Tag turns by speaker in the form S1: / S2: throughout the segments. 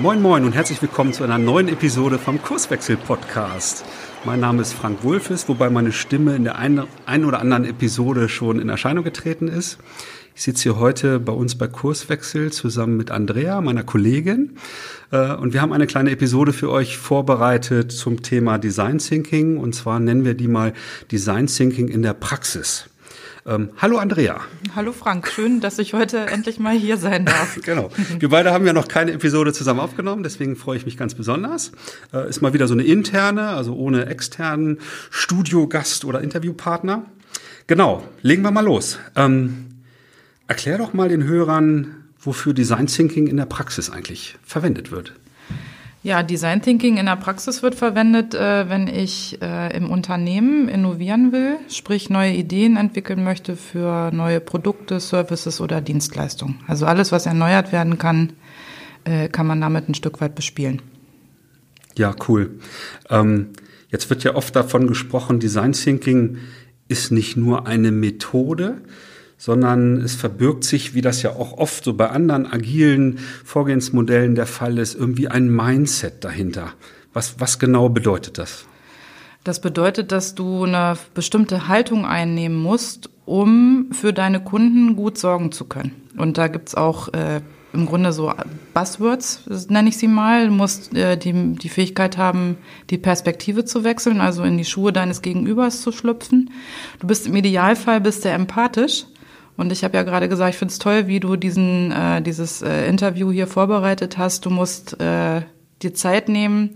S1: Moin Moin und herzlich willkommen zu einer neuen Episode vom Kurswechsel Podcast. Mein Name ist Frank Wulfes, wobei meine Stimme in der einen, oder anderen Episode schon in Erscheinung getreten ist. Ich sitze hier heute bei uns bei Kurswechsel zusammen mit Andrea, meiner Kollegin. Äh, und wir haben eine kleine Episode für euch vorbereitet zum Thema Design Thinking. Und zwar nennen wir die mal Design Thinking in der Praxis. Ähm, hallo Andrea.
S2: Hallo Frank, schön, dass ich heute endlich mal hier sein darf.
S1: genau. Wir beide haben ja noch keine Episode zusammen aufgenommen, deswegen freue ich mich ganz besonders. Äh, ist mal wieder so eine interne, also ohne externen Studiogast oder Interviewpartner. Genau, legen wir mal los. Ähm, erklär doch mal den Hörern, wofür Design Thinking in der Praxis eigentlich verwendet wird.
S2: Ja, Design Thinking in der Praxis wird verwendet, äh, wenn ich äh, im Unternehmen innovieren will, sprich neue Ideen entwickeln möchte für neue Produkte, Services oder Dienstleistungen. Also alles, was erneuert werden kann, äh, kann man damit ein Stück weit bespielen.
S1: Ja, cool. Ähm, jetzt wird ja oft davon gesprochen, Design Thinking ist nicht nur eine Methode, sondern es verbirgt sich, wie das ja auch oft so bei anderen agilen Vorgehensmodellen der Fall ist, irgendwie ein Mindset dahinter. Was, was genau bedeutet das?
S2: Das bedeutet, dass du eine bestimmte Haltung einnehmen musst, um für deine Kunden gut sorgen zu können. Und da gibt's auch äh, im Grunde so Buzzwords, nenne ich sie mal. Du musst äh, die, die Fähigkeit haben, die Perspektive zu wechseln, also in die Schuhe deines Gegenübers zu schlüpfen. Du bist im Idealfall bist du empathisch und ich habe ja gerade gesagt, ich finde es toll, wie du diesen, äh, dieses äh, Interview hier vorbereitet hast. Du musst äh, dir Zeit nehmen,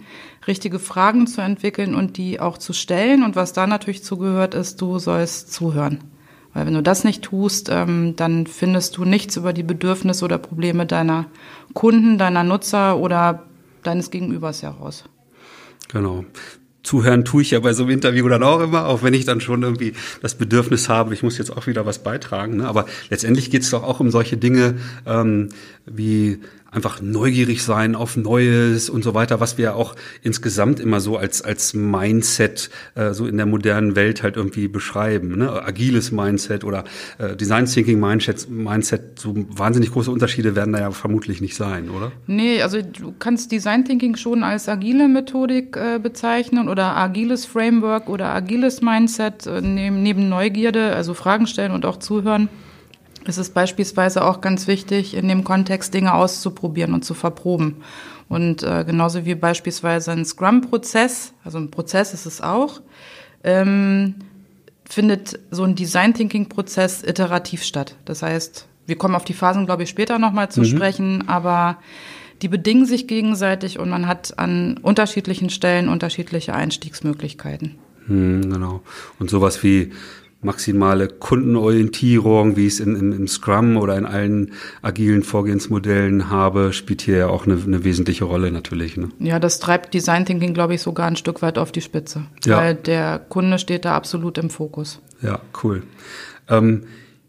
S2: richtige Fragen zu entwickeln und die auch zu stellen. Und was da natürlich zugehört ist, du sollst zuhören. Weil wenn du das nicht tust, ähm, dann findest du nichts über die Bedürfnisse oder Probleme deiner Kunden, deiner Nutzer oder deines Gegenübers heraus.
S1: Genau. Zuhören tue ich ja bei so einem Interview dann auch immer, auch wenn ich dann schon irgendwie das Bedürfnis habe, ich muss jetzt auch wieder was beitragen. Ne? Aber letztendlich geht es doch auch um solche Dinge ähm, wie einfach neugierig sein auf Neues und so weiter, was wir auch insgesamt immer so als als Mindset äh, so in der modernen Welt halt irgendwie beschreiben. Ne? Agiles Mindset oder äh, Design Thinking Mindset, Mindset, so wahnsinnig große Unterschiede werden da ja vermutlich nicht sein, oder?
S2: Nee, also du kannst Design Thinking schon als agile Methodik äh, bezeichnen oder agiles Framework oder agiles Mindset äh, neben, neben Neugierde, also Fragen stellen und auch zuhören. Es ist beispielsweise auch ganz wichtig, in dem Kontext Dinge auszuprobieren und zu verproben. Und äh, genauso wie beispielsweise ein Scrum-Prozess, also ein Prozess ist es auch, ähm, findet so ein Design Thinking-Prozess iterativ statt. Das heißt, wir kommen auf die Phasen, glaube ich, später nochmal zu mhm. sprechen, aber die bedingen sich gegenseitig und man hat an unterschiedlichen Stellen unterschiedliche Einstiegsmöglichkeiten.
S1: Hm, genau. Und sowas wie maximale Kundenorientierung, wie ich es in, in, im Scrum oder in allen agilen Vorgehensmodellen habe, spielt hier ja auch eine, eine wesentliche Rolle natürlich. Ne?
S2: Ja, das treibt Design Thinking, glaube ich, sogar ein Stück weit auf die Spitze. Ja. Weil der Kunde steht da absolut im Fokus.
S1: Ja, cool. Ähm,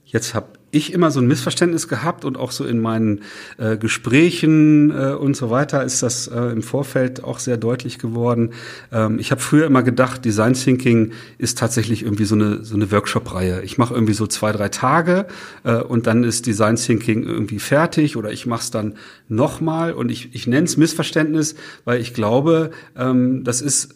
S1: jetzt habe ich immer so ein Missverständnis gehabt und auch so in meinen äh, Gesprächen äh, und so weiter ist das äh, im Vorfeld auch sehr deutlich geworden. Ähm, ich habe früher immer gedacht, Design Thinking ist tatsächlich irgendwie so eine so eine Workshop-Reihe. Ich mache irgendwie so zwei drei Tage äh, und dann ist Design Thinking irgendwie fertig oder ich mache es dann nochmal und ich ich nenne es Missverständnis, weil ich glaube, ähm, das ist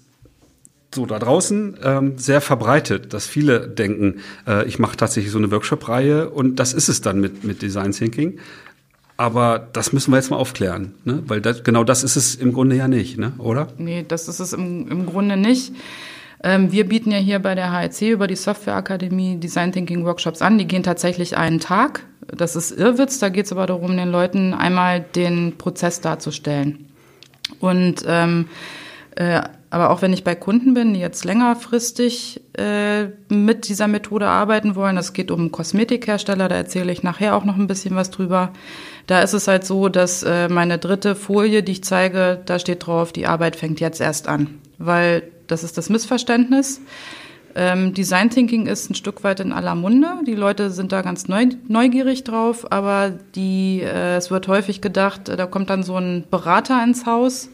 S1: so da draußen ähm, sehr verbreitet, dass viele denken, äh, ich mache tatsächlich so eine Workshop-Reihe und das ist es dann mit, mit Design Thinking. Aber das müssen wir jetzt mal aufklären, ne? weil das, genau das ist es im Grunde ja nicht, ne? oder?
S2: Nee, das ist es im, im Grunde nicht. Ähm, wir bieten ja hier bei der HEC über die Softwareakademie Design Thinking Workshops an. Die gehen tatsächlich einen Tag. Das ist Irrwitz, da geht es aber darum, den Leuten einmal den Prozess darzustellen. Und ähm, äh, aber auch wenn ich bei Kunden bin, die jetzt längerfristig äh, mit dieser Methode arbeiten wollen, es geht um Kosmetikhersteller, da erzähle ich nachher auch noch ein bisschen was drüber. Da ist es halt so, dass äh, meine dritte Folie, die ich zeige, da steht drauf, die Arbeit fängt jetzt erst an. Weil das ist das Missverständnis. Ähm, Design Thinking ist ein Stück weit in aller Munde. Die Leute sind da ganz neu, neugierig drauf, aber die, äh, es wird häufig gedacht, da kommt dann so ein Berater ins Haus,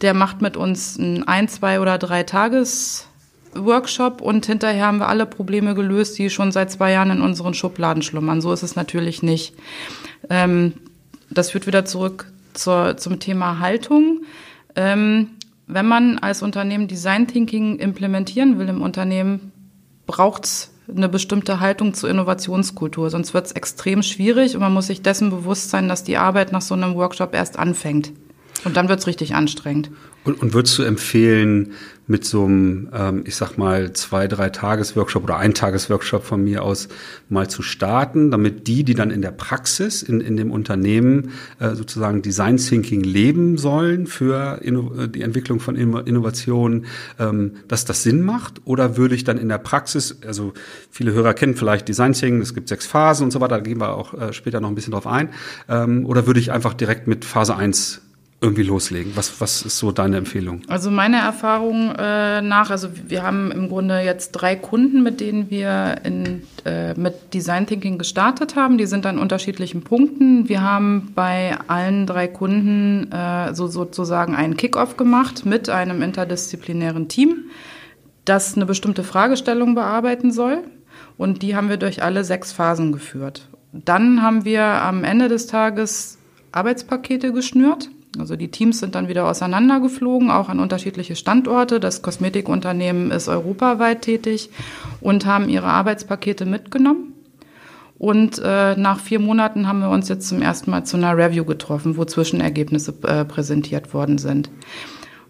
S2: der macht mit uns ein, ein zwei oder drei Tages Workshop und hinterher haben wir alle Probleme gelöst, die schon seit zwei Jahren in unseren Schubladen schlummern. So ist es natürlich nicht. Ähm, das führt wieder zurück zur, zum Thema Haltung. Ähm, wenn man als Unternehmen Design Thinking implementieren will im Unternehmen, braucht es eine bestimmte Haltung zur Innovationskultur. Sonst wird es extrem schwierig und man muss sich dessen bewusst sein, dass die Arbeit nach so einem Workshop erst anfängt. Und dann wird es richtig anstrengend.
S1: Und, und würdest du empfehlen, mit so einem, ähm, ich sag mal, zwei, drei Tages-Workshop oder ein Tages-Workshop von mir aus mal zu starten, damit die, die dann in der Praxis, in, in dem Unternehmen äh, sozusagen Design Thinking leben sollen für Inno äh, die Entwicklung von Innovationen, ähm, dass das Sinn macht? Oder würde ich dann in der Praxis, also viele Hörer kennen vielleicht Design Thinking, es gibt sechs Phasen und so weiter, da gehen wir auch äh, später noch ein bisschen drauf ein, ähm, oder würde ich einfach direkt mit Phase eins irgendwie loslegen? Was, was ist so deine Empfehlung?
S2: Also meine Erfahrung äh, nach, also wir haben im Grunde jetzt drei Kunden, mit denen wir in, äh, mit Design Thinking gestartet haben. Die sind an unterschiedlichen Punkten. Wir haben bei allen drei Kunden äh, so sozusagen einen Kickoff gemacht mit einem interdisziplinären Team, das eine bestimmte Fragestellung bearbeiten soll. Und die haben wir durch alle sechs Phasen geführt. Dann haben wir am Ende des Tages Arbeitspakete geschnürt also die Teams sind dann wieder auseinandergeflogen, auch an unterschiedliche Standorte. Das Kosmetikunternehmen ist europaweit tätig und haben ihre Arbeitspakete mitgenommen. Und äh, nach vier Monaten haben wir uns jetzt zum ersten Mal zu einer Review getroffen, wo Zwischenergebnisse äh, präsentiert worden sind.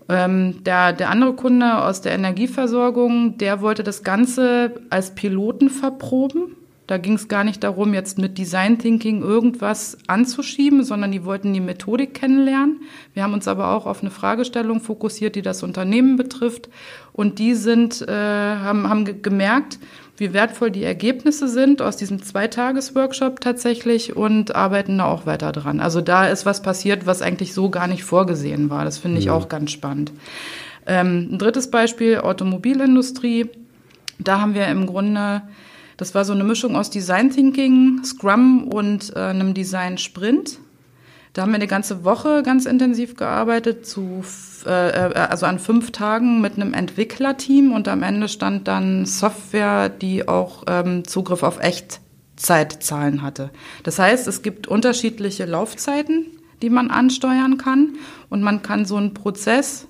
S2: Ähm, der, der andere Kunde aus der Energieversorgung, der wollte das Ganze als Piloten verproben da ging es gar nicht darum, jetzt mit Design Thinking irgendwas anzuschieben, sondern die wollten die Methodik kennenlernen. Wir haben uns aber auch auf eine Fragestellung fokussiert, die das Unternehmen betrifft. Und die sind, äh, haben, haben gemerkt, wie wertvoll die Ergebnisse sind aus diesem Zweitages-Workshop tatsächlich und arbeiten da auch weiter dran. Also da ist was passiert, was eigentlich so gar nicht vorgesehen war. Das finde ich ja. auch ganz spannend. Ähm, ein drittes Beispiel, Automobilindustrie. Da haben wir im Grunde das war so eine Mischung aus Design Thinking, Scrum und äh, einem Design Sprint. Da haben wir eine ganze Woche ganz intensiv gearbeitet, zu, äh, äh, also an fünf Tagen mit einem Entwicklerteam und am Ende stand dann Software, die auch ähm, Zugriff auf Echtzeitzahlen hatte. Das heißt, es gibt unterschiedliche Laufzeiten, die man ansteuern kann und man kann so einen Prozess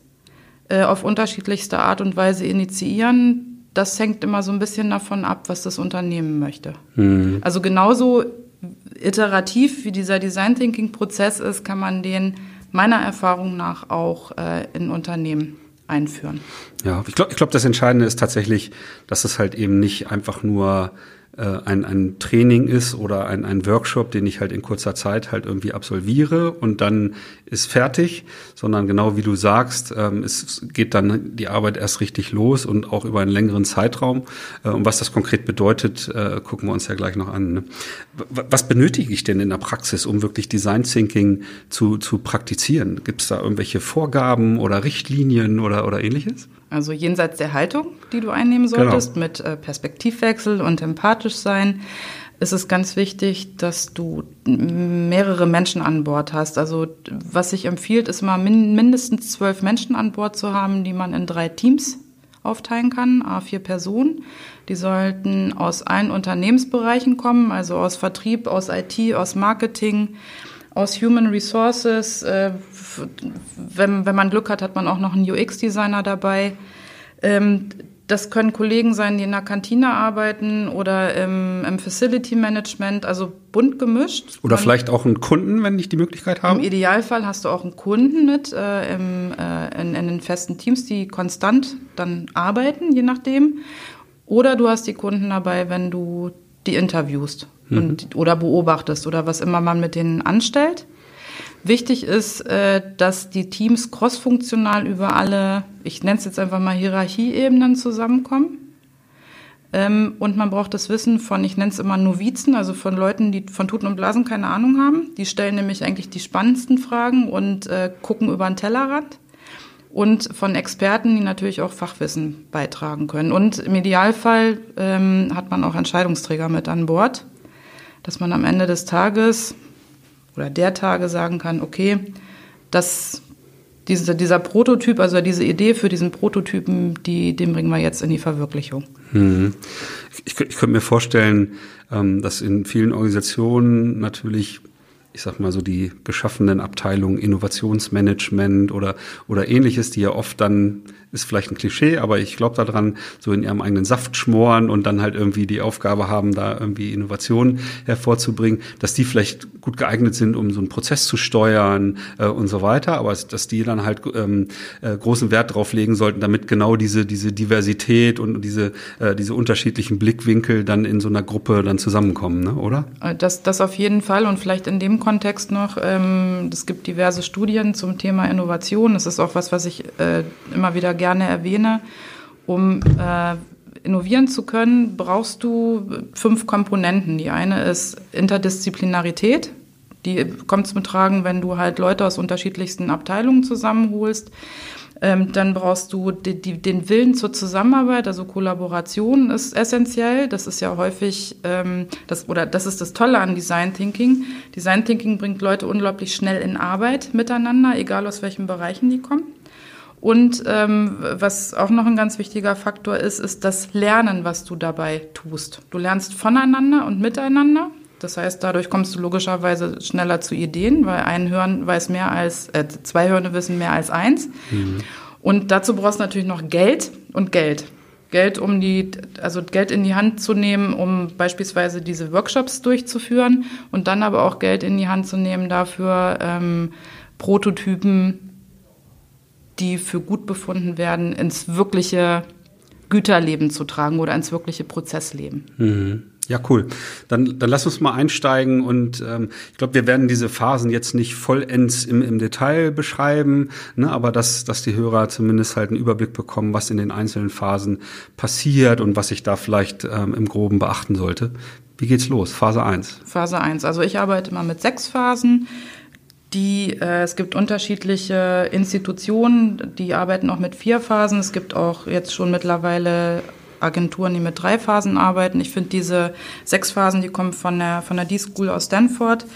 S2: äh, auf unterschiedlichste Art und Weise initiieren, das hängt immer so ein bisschen davon ab, was das Unternehmen möchte. Mhm. Also genauso iterativ wie dieser Design Thinking Prozess ist, kann man den meiner Erfahrung nach auch äh, in Unternehmen einführen.
S1: Ja, ich glaube, ich glaub, das Entscheidende ist tatsächlich, dass es halt eben nicht einfach nur äh, ein, ein Training ist oder ein, ein Workshop, den ich halt in kurzer Zeit halt irgendwie absolviere und dann ist fertig, sondern genau wie du sagst, ähm, es geht dann die Arbeit erst richtig los und auch über einen längeren Zeitraum. Äh, und was das konkret bedeutet, äh, gucken wir uns ja gleich noch an. Ne? Was benötige ich denn in der Praxis, um wirklich Design Thinking zu, zu praktizieren? Gibt es da irgendwelche Vorgaben oder Richtlinien oder, oder ähnliches?
S2: Also jenseits der Haltung, die du einnehmen genau. solltest, genau. mit äh, Perspektivwechsel und empathisch sein, ist es ganz wichtig, dass du mehrere Menschen an Bord hast. Also was sich empfiehlt, ist mal min mindestens zwölf Menschen an Bord zu haben, die man in drei Teams aufteilen kann, a vier Personen. Die sollten aus allen Unternehmensbereichen kommen, also aus Vertrieb, aus IT, aus Marketing, aus Human Resources. Äh, wenn, wenn man Glück hat, hat man auch noch einen UX-Designer dabei. Das können Kollegen sein, die in der Kantine arbeiten oder im, im Facility Management, also bunt gemischt.
S1: Oder Man, vielleicht auch einen Kunden, wenn ich die Möglichkeit habe.
S2: Im Idealfall hast du auch einen Kunden mit äh, im, äh, in, in den festen Teams, die konstant dann arbeiten, je nachdem. Oder du hast die Kunden dabei, wenn du die interviewst mhm. und, oder beobachtest oder was immer man mit denen anstellt. Wichtig ist, äh, dass die Teams crossfunktional über alle, ich nenne es jetzt einfach mal Hierarchieebenen zusammenkommen. Ähm, und man braucht das Wissen von, ich nenne es immer Novizen, also von Leuten, die von Tuten und Blasen keine Ahnung haben. Die stellen nämlich eigentlich die spannendsten Fragen und äh, gucken über den Tellerrand. und von Experten, die natürlich auch Fachwissen beitragen können. Und im Idealfall ähm, hat man auch Entscheidungsträger mit an Bord, dass man am Ende des Tages oder der Tage sagen kann, okay, das, diese, dieser Prototyp, also diese Idee für diesen Prototypen, die, den bringen wir jetzt in die Verwirklichung.
S1: Hm. Ich, ich könnte mir vorstellen, ähm, dass in vielen Organisationen natürlich ich sag mal so die geschaffenen Abteilungen Innovationsmanagement oder oder ähnliches, die ja oft dann ist vielleicht ein Klischee, aber ich glaube daran, so in ihrem eigenen Saft schmoren und dann halt irgendwie die Aufgabe haben, da irgendwie Innovationen hervorzubringen, dass die vielleicht gut geeignet sind, um so einen Prozess zu steuern äh, und so weiter, aber dass die dann halt ähm, äh, großen Wert drauf legen sollten, damit genau diese diese Diversität und diese äh, diese unterschiedlichen Blickwinkel dann in so einer Gruppe dann zusammenkommen, ne? oder?
S2: Äh, das das auf jeden Fall und vielleicht in dem Kontext noch, ähm, es gibt diverse Studien zum Thema Innovation. Das ist auch was, was ich äh, immer wieder gerne erwähne. Um äh, innovieren zu können, brauchst du fünf Komponenten. Die eine ist Interdisziplinarität. Die kommt zum Tragen, wenn du halt Leute aus unterschiedlichsten Abteilungen zusammenholst. Ähm, dann brauchst du die, die, den Willen zur Zusammenarbeit, also Kollaboration ist essentiell. Das ist ja häufig, ähm, das, oder das ist das Tolle an Design Thinking. Design Thinking bringt Leute unglaublich schnell in Arbeit miteinander, egal aus welchen Bereichen die kommen. Und ähm, was auch noch ein ganz wichtiger Faktor ist, ist das Lernen, was du dabei tust. Du lernst voneinander und miteinander. Das heißt, dadurch kommst du logischerweise schneller zu Ideen, weil ein Hirn weiß mehr als, äh, zwei Hirne wissen mehr als eins. Mhm. Und dazu brauchst du natürlich noch Geld und Geld. Geld, um die, also Geld in die Hand zu nehmen, um beispielsweise diese Workshops durchzuführen und dann aber auch Geld in die Hand zu nehmen dafür, ähm, Prototypen, die für gut befunden werden, ins wirkliche Güterleben zu tragen oder ins wirkliche Prozessleben.
S1: Mhm. Ja, cool. Dann, dann lass uns mal einsteigen und ähm, ich glaube, wir werden diese Phasen jetzt nicht vollends im, im Detail beschreiben, ne, aber dass, dass die Hörer zumindest halt einen Überblick bekommen, was in den einzelnen Phasen passiert und was ich da vielleicht ähm, im Groben beachten sollte. Wie geht's los? Phase 1.
S2: Phase 1. Also ich arbeite mal mit sechs Phasen. Die, äh, es gibt unterschiedliche Institutionen, die arbeiten auch mit vier Phasen. Es gibt auch jetzt schon mittlerweile Agenturen, die mit drei Phasen arbeiten. Ich finde diese sechs Phasen, die kommen von der, von der D-School aus Stanford,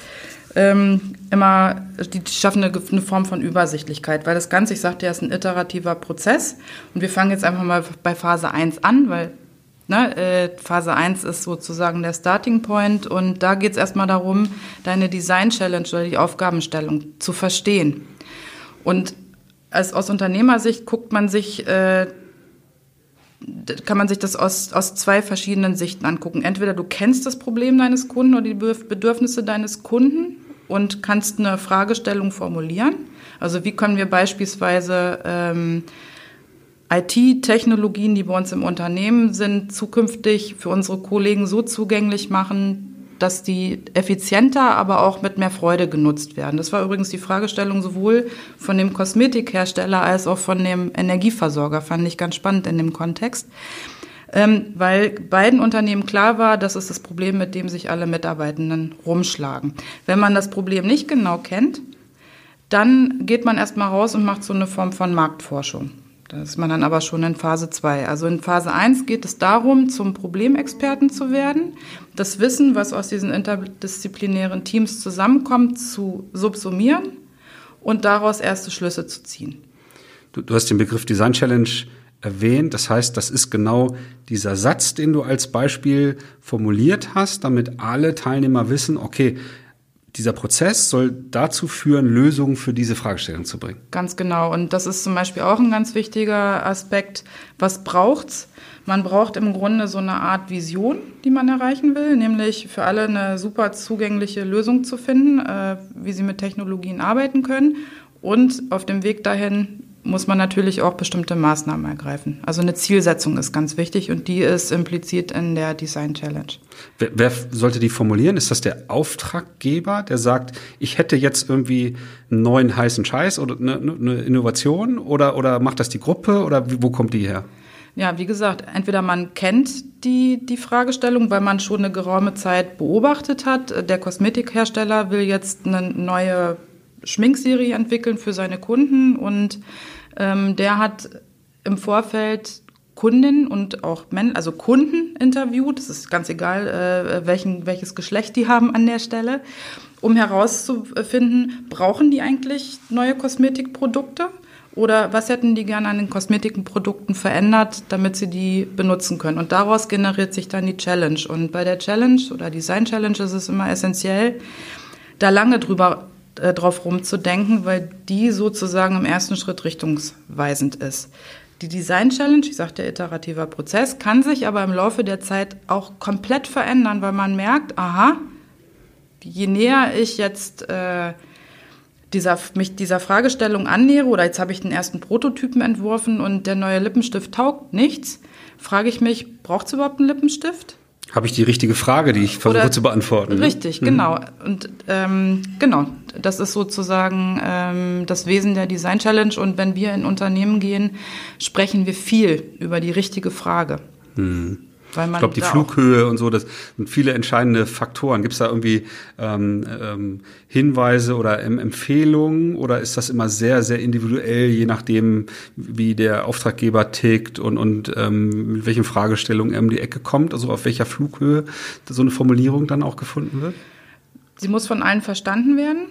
S2: ähm, immer, die schaffen eine, eine, Form von Übersichtlichkeit, weil das Ganze, ich sagte ja, ist ein iterativer Prozess. Und wir fangen jetzt einfach mal bei Phase 1 an, weil ne, äh, Phase 1 ist sozusagen der Starting Point und da geht es erstmal darum, deine Design Challenge oder die Aufgabenstellung zu verstehen. Und als aus Unternehmersicht guckt man sich äh, kann man sich das aus, aus zwei verschiedenen Sichten angucken. Entweder du kennst das Problem deines Kunden oder die Bedürfnisse deines Kunden und kannst eine Fragestellung formulieren. Also wie können wir beispielsweise ähm, IT-Technologien, die bei uns im Unternehmen sind, zukünftig für unsere Kollegen so zugänglich machen, dass die effizienter, aber auch mit mehr Freude genutzt werden. Das war übrigens die Fragestellung sowohl von dem Kosmetikhersteller als auch von dem Energieversorger, fand ich ganz spannend in dem Kontext. Ähm, weil beiden Unternehmen klar war, das ist das Problem, mit dem sich alle Mitarbeitenden rumschlagen. Wenn man das Problem nicht genau kennt, dann geht man erstmal raus und macht so eine Form von Marktforschung. Da ist man dann aber schon in Phase 2. Also in Phase 1 geht es darum, zum Problemexperten zu werden, das Wissen, was aus diesen interdisziplinären Teams zusammenkommt, zu subsumieren und daraus erste Schlüsse zu ziehen.
S1: Du, du hast den Begriff Design Challenge erwähnt. Das heißt, das ist genau dieser Satz, den du als Beispiel formuliert hast, damit alle Teilnehmer wissen, okay, dieser Prozess soll dazu führen, Lösungen für diese Fragestellung zu bringen.
S2: Ganz genau. Und das ist zum Beispiel auch ein ganz wichtiger Aspekt. Was braucht's? Man braucht im Grunde so eine Art Vision, die man erreichen will, nämlich für alle eine super zugängliche Lösung zu finden, äh, wie sie mit Technologien arbeiten können. Und auf dem Weg dahin muss man natürlich auch bestimmte Maßnahmen ergreifen. Also eine Zielsetzung ist ganz wichtig und die ist implizit in der Design Challenge.
S1: Wer, wer, sollte die formulieren? Ist das der Auftraggeber, der sagt, ich hätte jetzt irgendwie einen neuen heißen Scheiß oder eine, eine Innovation oder, oder macht das die Gruppe oder wo kommt die her?
S2: Ja, wie gesagt, entweder man kennt die, die Fragestellung, weil man schon eine geraume Zeit beobachtet hat. Der Kosmetikhersteller will jetzt eine neue Schminkserie entwickeln für seine Kunden und Ähm, der hat im Vorfeld Kundinnen und auch Männer, also Kunden interviewt. Es ist ganz egal, äh, welchen, welches Geschlecht die haben an der Stelle, um herauszufinden, brauchen die eigentlich neue Kosmetikprodukte? Oder was hätten die gerne an den Kosmetikprodukten verändert, damit sie die benutzen können? Und daraus generiert sich dann die Challenge. Und bei der Challenge oder Design Challenge ist es immer essentiell, da lange drüber äh, drauf rumzudenken, weil die sozusagen im ersten Schritt richtungsweisend ist. Die Design Challenge, ich sagte iterativer Prozess, kann sich aber im Laufe der Zeit auch komplett verändern, weil man merkt, aha, je näher ich jetzt äh, dieser, mich dieser Fragestellung annähere, oder jetzt habe ich den ersten Prototypen entworfen und der neue Lippenstift taugt nichts, frage ich mich, braucht es überhaupt einen Lippenstift?
S1: Habe ich die richtige Frage, die ich versuche Oder, zu beantworten?
S2: Richtig, ne? genau. Und ähm, genau, das ist sozusagen ähm, das Wesen der Design Challenge. Und wenn wir in Unternehmen gehen, sprechen wir viel über die richtige Frage.
S1: Mhm ich glaube, die Flughöhe und so, das sind viele entscheidende Faktoren. Gibt es da irgendwie ähm, ähm, Hinweise oder ähm, Empfehlungen oder ist das immer sehr, sehr individuell, je nachdem, wie der Auftraggeber tickt und, und ähm, mit welchen Fragestellungen er um die Ecke kommt, also auf welcher Flughöhe so eine Formulierung dann auch gefunden wird?
S2: Sie muss von allen verstanden werden.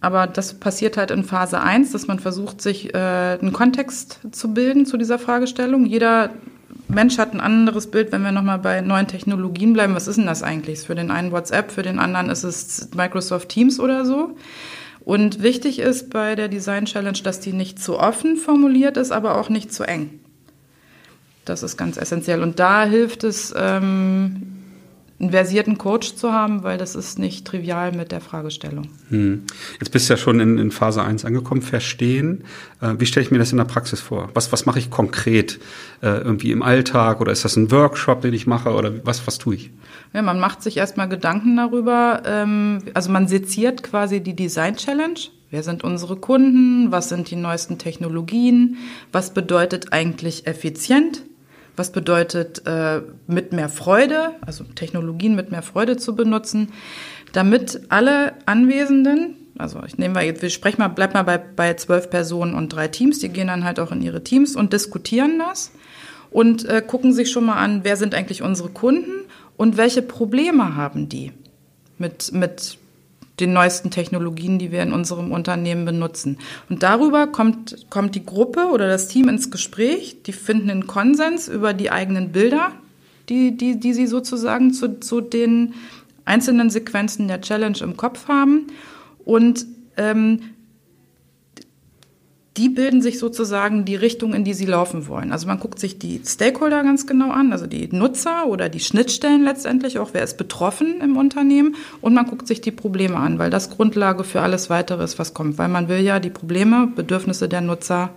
S2: Aber das passiert halt in Phase 1, dass man versucht, sich äh, einen Kontext zu bilden zu dieser Fragestellung. Jeder Mensch hat ein anderes Bild, wenn wir nochmal bei neuen Technologien bleiben. Was ist denn das eigentlich? Für den einen WhatsApp, für den anderen ist es Microsoft Teams oder so. Und wichtig ist bei der Design Challenge, dass die nicht zu offen formuliert ist, aber auch nicht zu eng. Das ist ganz essentiell. Und da hilft es, ähm, einen versierten Coach zu haben, weil das ist nicht trivial mit der Fragestellung.
S1: Hm. Jetzt bist du ja schon in, in Phase 1 angekommen, verstehen. Äh, wie stelle ich mir das in der Praxis vor? Was, was mache ich konkret äh, irgendwie im Alltag oder ist das ein Workshop, den ich mache oder was, was tue ich?
S2: Ja, man macht sich erstmal Gedanken darüber. Ähm, also man seziert quasi die Design Challenge. Wer sind unsere Kunden? Was sind die neuesten Technologien? Was bedeutet eigentlich effizient? Was bedeutet äh, mit mehr Freude, also Technologien mit mehr Freude zu benutzen, damit alle Anwesenden, also ich nehme mal jetzt, wir sprechen mal, bleib mal bei, bei zwölf Personen und drei Teams, die gehen dann halt auch in ihre Teams und diskutieren das und äh, gucken sich schon mal an, wer sind eigentlich unsere Kunden und welche Probleme haben die mit, mit den neuesten Technologien, die wir in unserem Unternehmen benutzen. Und darüber kommt, kommt die Gruppe oder das Team ins Gespräch. Die finden einen Konsens über die eigenen Bilder, die, die, die sie sozusagen zu, zu den einzelnen Sequenzen der Challenge im Kopf haben. Und ähm, die bilden sich sozusagen die Richtung, in die sie laufen wollen. Also man guckt sich die Stakeholder ganz genau an, also die Nutzer oder die Schnittstellen letztendlich, auch wer ist betroffen im Unternehmen. Und man guckt sich die Probleme an, weil das Grundlage für alles weitere ist, was kommt, weil man will ja die Probleme, Bedürfnisse der Nutzer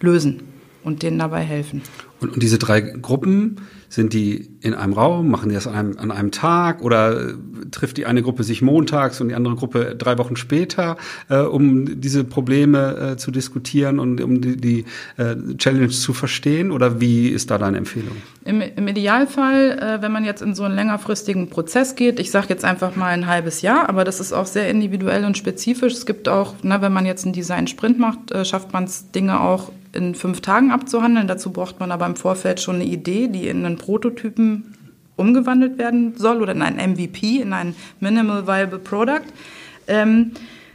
S2: lösen und denen dabei helfen.
S1: Und, und diese drei Gruppen, sind die in einem Raum, machen die das an einem, an einem Tag oder trifft die eine Gruppe sich montags und die andere Gruppe drei Wochen später, äh, um diese Probleme äh, zu diskutieren und um die, die äh, Challenge zu verstehen? Oder wie ist da deine Empfehlung?
S2: Im, im Idealfall, äh, wenn man jetzt in so einen längerfristigen Prozess geht, ich sage jetzt einfach mal ein halbes Jahr, aber das ist auch sehr individuell und spezifisch. Es gibt auch, ne, wenn man jetzt einen Design-Sprint macht, äh, schafft man es, Dinge auch in fünf Tagen abzuhandeln. Dazu braucht man aber im Vorfeld schon eine Idee, die in einen Prototypen umgewandelt werden soll oder in ein MVP, in ein Minimal Viable Product. Ähm,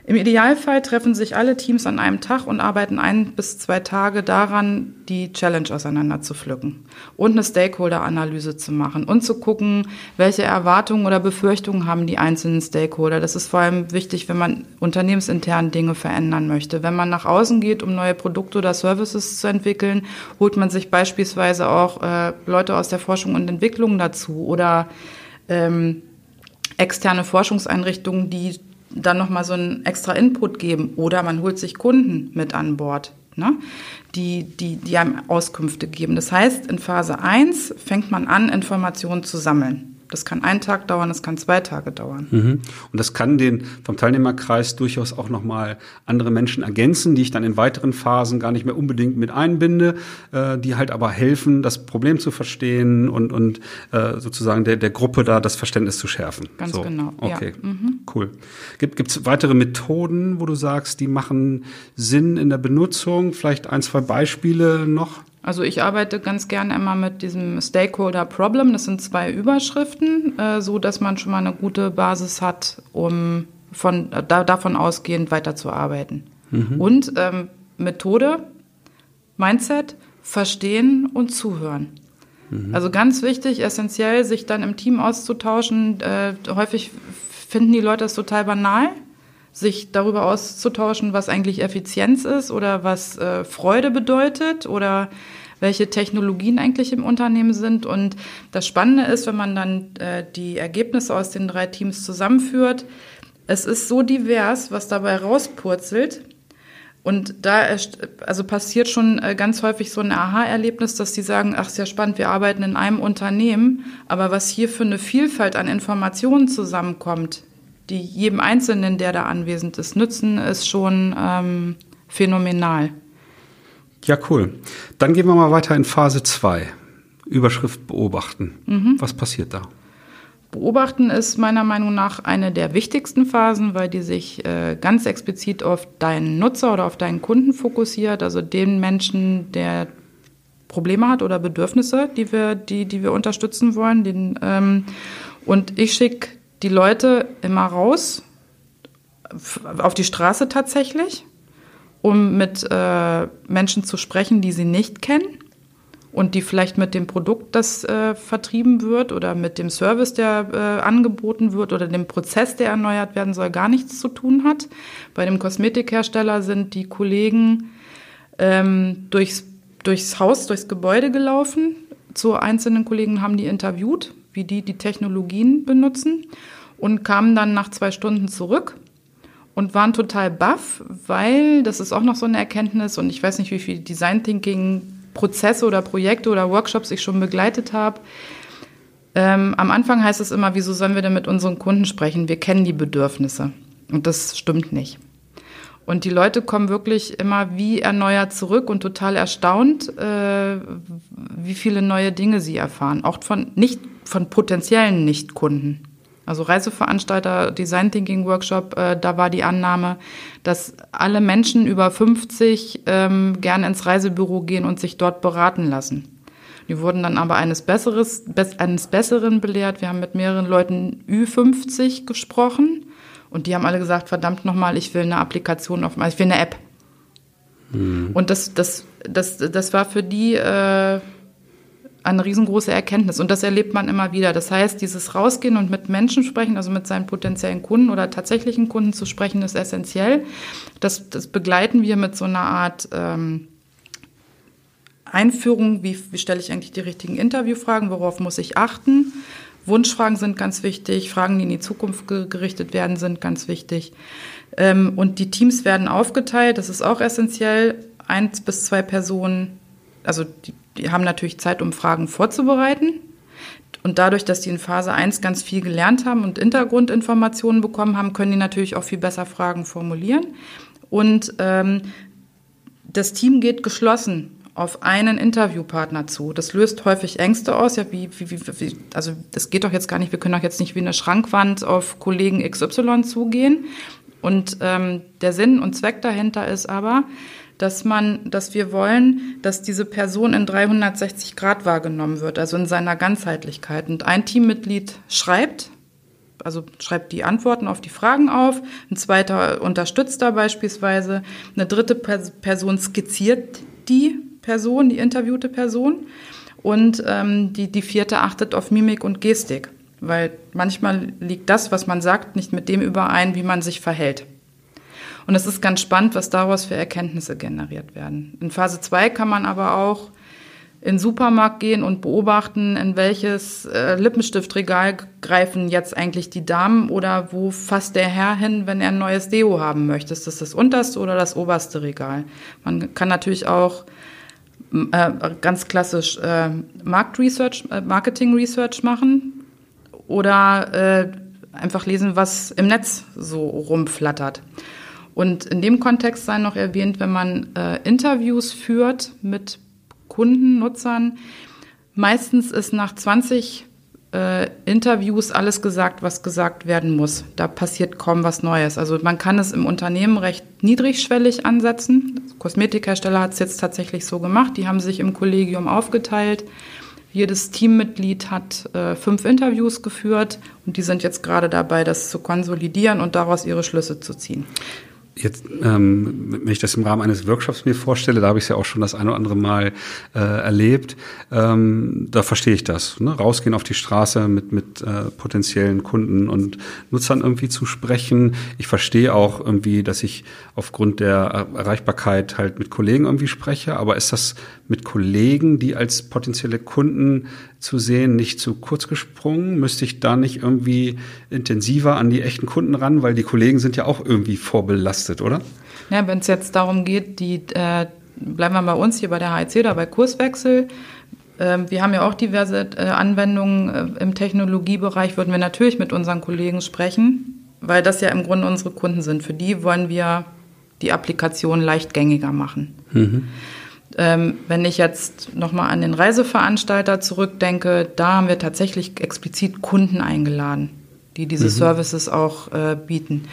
S2: im Idealfall treffen sich alle Teams an einem Tag und arbeiten ein bis zwei Tage daran, die Challenge auseinander zu pflücken und eine Stakeholder-Analyse zu machen und zu gucken, welche Erwartungen oder Befürchtungen haben die einzelnen Stakeholder. Das ist vor allem wichtig, wenn man unternehmensintern Dinge verändern möchte. Wenn man nach außen geht, um neue Produkte oder Services zu entwickeln, holt man sich beispielsweise auch äh, Leute aus der Forschung und Entwicklung dazu oder ähm, externe Forschungseinrichtungen, die dann nochmal so einen extra Input geben. Oder man holt sich Kunden mit an Bord, ne? die, die, die einem Auskünfte geben. Das heißt, in Phase 1 fängt man an, Informationen zu sammeln. Das kann einen Tag dauern, das kann zwei Tage dauern.
S1: Mhm. Und das kann den vom Teilnehmerkreis durchaus auch nochmal andere Menschen ergänzen, die ich dann in weiteren Phasen gar nicht mehr unbedingt mit einbinde, äh, die halt aber helfen, das Problem zu verstehen und, und äh, sozusagen der, der Gruppe da das Verständnis zu schärfen.
S2: Ganz
S1: so.
S2: genau.
S1: Okay,
S2: Ja. Mhm.
S1: cool. Gibt es weitere Methoden, wo du sagst, die machen Sinn in der Benutzung? Vielleicht ein, zwei Beispiele noch?
S2: Also ich arbeite ganz gerne immer mit diesem Stakeholder Problem. Das sind zwei Überschriften, äh, so dass man schon mal eine gute Basis hat, um von äh, da, davon ausgehend weiterzuarbeiten. Und ähm, Methode, Mindset, verstehen und zuhören. Also ganz wichtig, essentiell, sich dann im Team auszutauschen. Äh, häufig finden die Leute das total banal, sich darüber auszutauschen, was eigentlich Effizienz ist oder was äh, Freude bedeutet oder welche Technologien eigentlich im Unternehmen sind. Und das Spannende ist, wenn man dann äh, die Ergebnisse aus den drei Teams zusammenführt, es ist so divers, was dabei rauspurzelt. Und da also passiert schon äh, ganz häufig so ein Aha-Erlebnis, dass die sagen, ach, sehr spannend, wir arbeiten in einem Unternehmen, aber was hier für eine Vielfalt an Informationen zusammenkommt, die jedem Einzelnen, der da anwesend ist, nützen, ist schon ähm, phänomenal.
S1: Ja, cool. Dann gehen wir mal weiter in Phase 2. Überschrift beobachten. Was passiert da?
S2: Beobachten ist meiner Meinung nach eine der wichtigsten Phasen, weil die sich äh, ganz explizit auf deinen Nutzer oder auf deinen Kunden fokussiert, also den Menschen, der Probleme hat oder Bedürfnisse, die wir, die, die wir unterstützen wollen. Den, ähm, und ich schicke die Leute immer raus auf die Straße tatsächlich, um mit äh, Menschen zu sprechen, die sie nicht kennen und die vielleicht mit dem Produkt, das äh, vertrieben wird oder mit dem Service, der äh, angeboten wird oder dem Prozess, der erneuert werden soll, gar nichts zu tun hat. Bei dem Kosmetikhersteller sind die Kollegen ähm, durchs, durchs Haus, durchs Gebäude gelaufen. Zu einzelnen Kollegen haben die interviewt, wie die die Technologien benutzen und kamen dann nach zwei Stunden zurück und waren total baff, weil das ist auch noch so eine Erkenntnis und ich weiß nicht, wie viel Design Thinking Prozesse oder Projekte oder Workshops ich schon begleitet habe. Ähm, am Anfang heißt es immer, wieso sollen wir denn mit unseren Kunden sprechen? Wir kennen die Bedürfnisse. Und das stimmt nicht. Und die Leute kommen wirklich immer wie erneuert zurück und total erstaunt, äh, wie viele neue Dinge sie erfahren. Auch von nicht von potenziellen Nichtkunden. Also Reiseveranstalter, Design Thinking Workshop, äh, da war die Annahme, dass alle Menschen über 50 ähm, gerne ins Reisebüro gehen und sich dort beraten lassen. Die wurden dann aber eines, Besseres, bes eines Besseren belehrt. Wir haben mit mehreren Leuten Ü50 gesprochen und die haben alle gesagt, verdammt nochmal, ich will eine Applikation auf, ich will eine App. Und das, das, das, das war für die äh, eine riesengroße Erkenntnis. Und das erlebt man immer wieder. Das heißt, dieses Rausgehen und mit Menschen sprechen, also mit seinen potenziellen Kunden oder tatsächlichen Kunden zu sprechen, ist essentiell. Das, das begleiten wir mit so einer Art ähm, Einführung, wie, wie stelle ich eigentlich die richtigen Interviewfragen, worauf muss ich achten. Wunschfragen sind ganz wichtig, Fragen, die in die Zukunft ge gerichtet werden, sind ganz wichtig. Ähm, und die Teams werden aufgeteilt, das ist auch essentiell. Eins bis zwei Personen, also die, die haben natürlich Zeit, um Fragen vorzubereiten. Und dadurch, dass die in Phase 1 ganz viel gelernt haben und Hintergrundinformationen bekommen haben, können die natürlich auch viel besser Fragen formulieren. Und ähm, das Team geht geschlossen auf einen Interviewpartner zu. Das löst häufig Ängste aus. Ja, wie, wie, wie, also das geht doch jetzt gar nicht. Wir können doch jetzt nicht wie eine Schrankwand auf Kollegen XY zugehen. Und ähm, der Sinn und Zweck dahinter ist aber, dass man, dass wir wollen, dass diese Person in 360 Grad wahrgenommen wird, also in seiner Ganzheitlichkeit. Und ein Teammitglied schreibt, also schreibt die Antworten auf die Fragen auf, ein zweiter unterstützt da beispielsweise, eine dritte Person skizziert die Person, die interviewte Person und ähm, die, die vierte achtet auf Mimik und Gestik, weil manchmal liegt das, was man sagt, nicht mit dem überein, wie man sich verhält. Und es ist ganz spannend, was daraus für Erkenntnisse generiert werden. In Phase 2 kann man aber auch in den Supermarkt gehen und beobachten, in welches äh, Lippenstiftregal greifen jetzt eigentlich die Damen oder wo fasst der Herr hin, wenn er ein neues Deo haben möchte. Ist das das unterste oder das oberste Regal? Man kann natürlich auch äh, ganz klassisch äh, Marktresearch, äh, Marketing Research machen oder äh, einfach lesen, was im Netz so rumflattert. Und in dem Kontext sei noch erwähnt, wenn man äh, Interviews führt mit Kunden, Nutzern, meistens ist nach 20 äh, Interviews alles gesagt, was gesagt werden muss. Da passiert kaum was Neues. Also man kann es im Unternehmen recht niedrigschwellig ansetzen. Kosmetikhersteller hat es jetzt tatsächlich so gemacht. Die haben sich im Kollegium aufgeteilt. Jedes Teammitglied hat äh, fünf Interviews geführt und die sind jetzt gerade dabei, das zu konsolidieren und daraus ihre Schlüsse zu ziehen.
S1: Jetzt, ähm, wenn ich das im Rahmen eines Workshops mir vorstelle, da habe ich es ja auch schon das eine oder andere Mal äh, erlebt, ähm, da verstehe ich das. Ne? Rausgehen auf die Straße mit, mit äh, potenziellen Kunden und Nutzern irgendwie zu sprechen. Ich verstehe auch irgendwie, dass ich aufgrund der Erreichbarkeit halt mit Kollegen irgendwie spreche, aber ist das mit Kollegen, die als potenzielle Kunden zu sehen, nicht zu kurz gesprungen? Müsste ich da nicht irgendwie intensiver an die echten Kunden ran, weil die Kollegen sind ja auch irgendwie vorbelastet, oder?
S2: Ja, wenn es jetzt darum geht, die äh, bleiben wir bei uns hier bei der HEC oder bei Kurswechsel. Ähm, wir haben ja auch diverse äh, Anwendungen äh, im Technologiebereich, würden wir natürlich mit unseren Kollegen sprechen, weil das ja im Grunde unsere Kunden sind. Für die wollen wir die Applikation leichtgängiger machen. Mhm. Ähm, wenn ich jetzt nochmal an den Reiseveranstalter zurückdenke, da haben wir tatsächlich explizit Kunden eingeladen, die diese mhm. Services auch äh, bieten.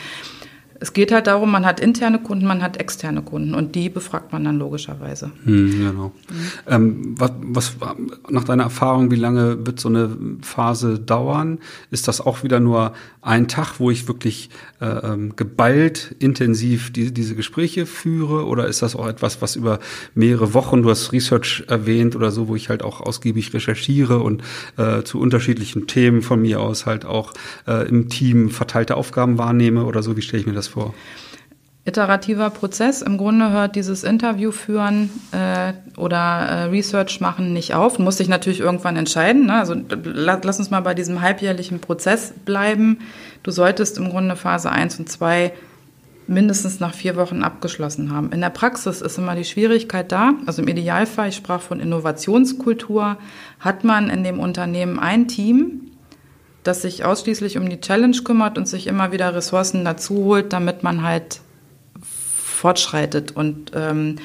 S2: Es geht halt darum, man hat interne Kunden, man hat externe Kunden und die befragt man dann logischerweise.
S1: Hm, genau. Mhm. Ähm, was, was, nach deiner Erfahrung, wie lange wird so eine Phase dauern? Ist das auch wieder nur ein Tag, wo ich wirklich äh, ähm, geballt intensiv die, diese Gespräche führe oder ist das auch etwas, was über mehrere Wochen, du hast Research erwähnt oder so, wo ich halt auch ausgiebig recherchiere und äh, zu unterschiedlichen Themen von mir aus halt auch äh, im Team verteilte Aufgaben wahrnehme oder so? Wie stelle ich mir das vor?
S2: Iterativer Prozess. Im Grunde hört dieses Interview führen äh, oder äh, Research machen nicht auf. Du musst dich natürlich irgendwann entscheiden. Ne? Also lass uns mal bei diesem halbjährlichen Prozess bleiben. Du solltest im Grunde Phase 1 und 2 mindestens nach vier Wochen abgeschlossen haben. In der Praxis ist immer die Schwierigkeit da, also im Idealfall, ich sprach von Innovationskultur, hat man in dem Unternehmen ein Team, das sich ausschließlich um die Challenge kümmert und sich immer wieder Ressourcen dazu holt, damit man halt fortschreitet. Und ähm,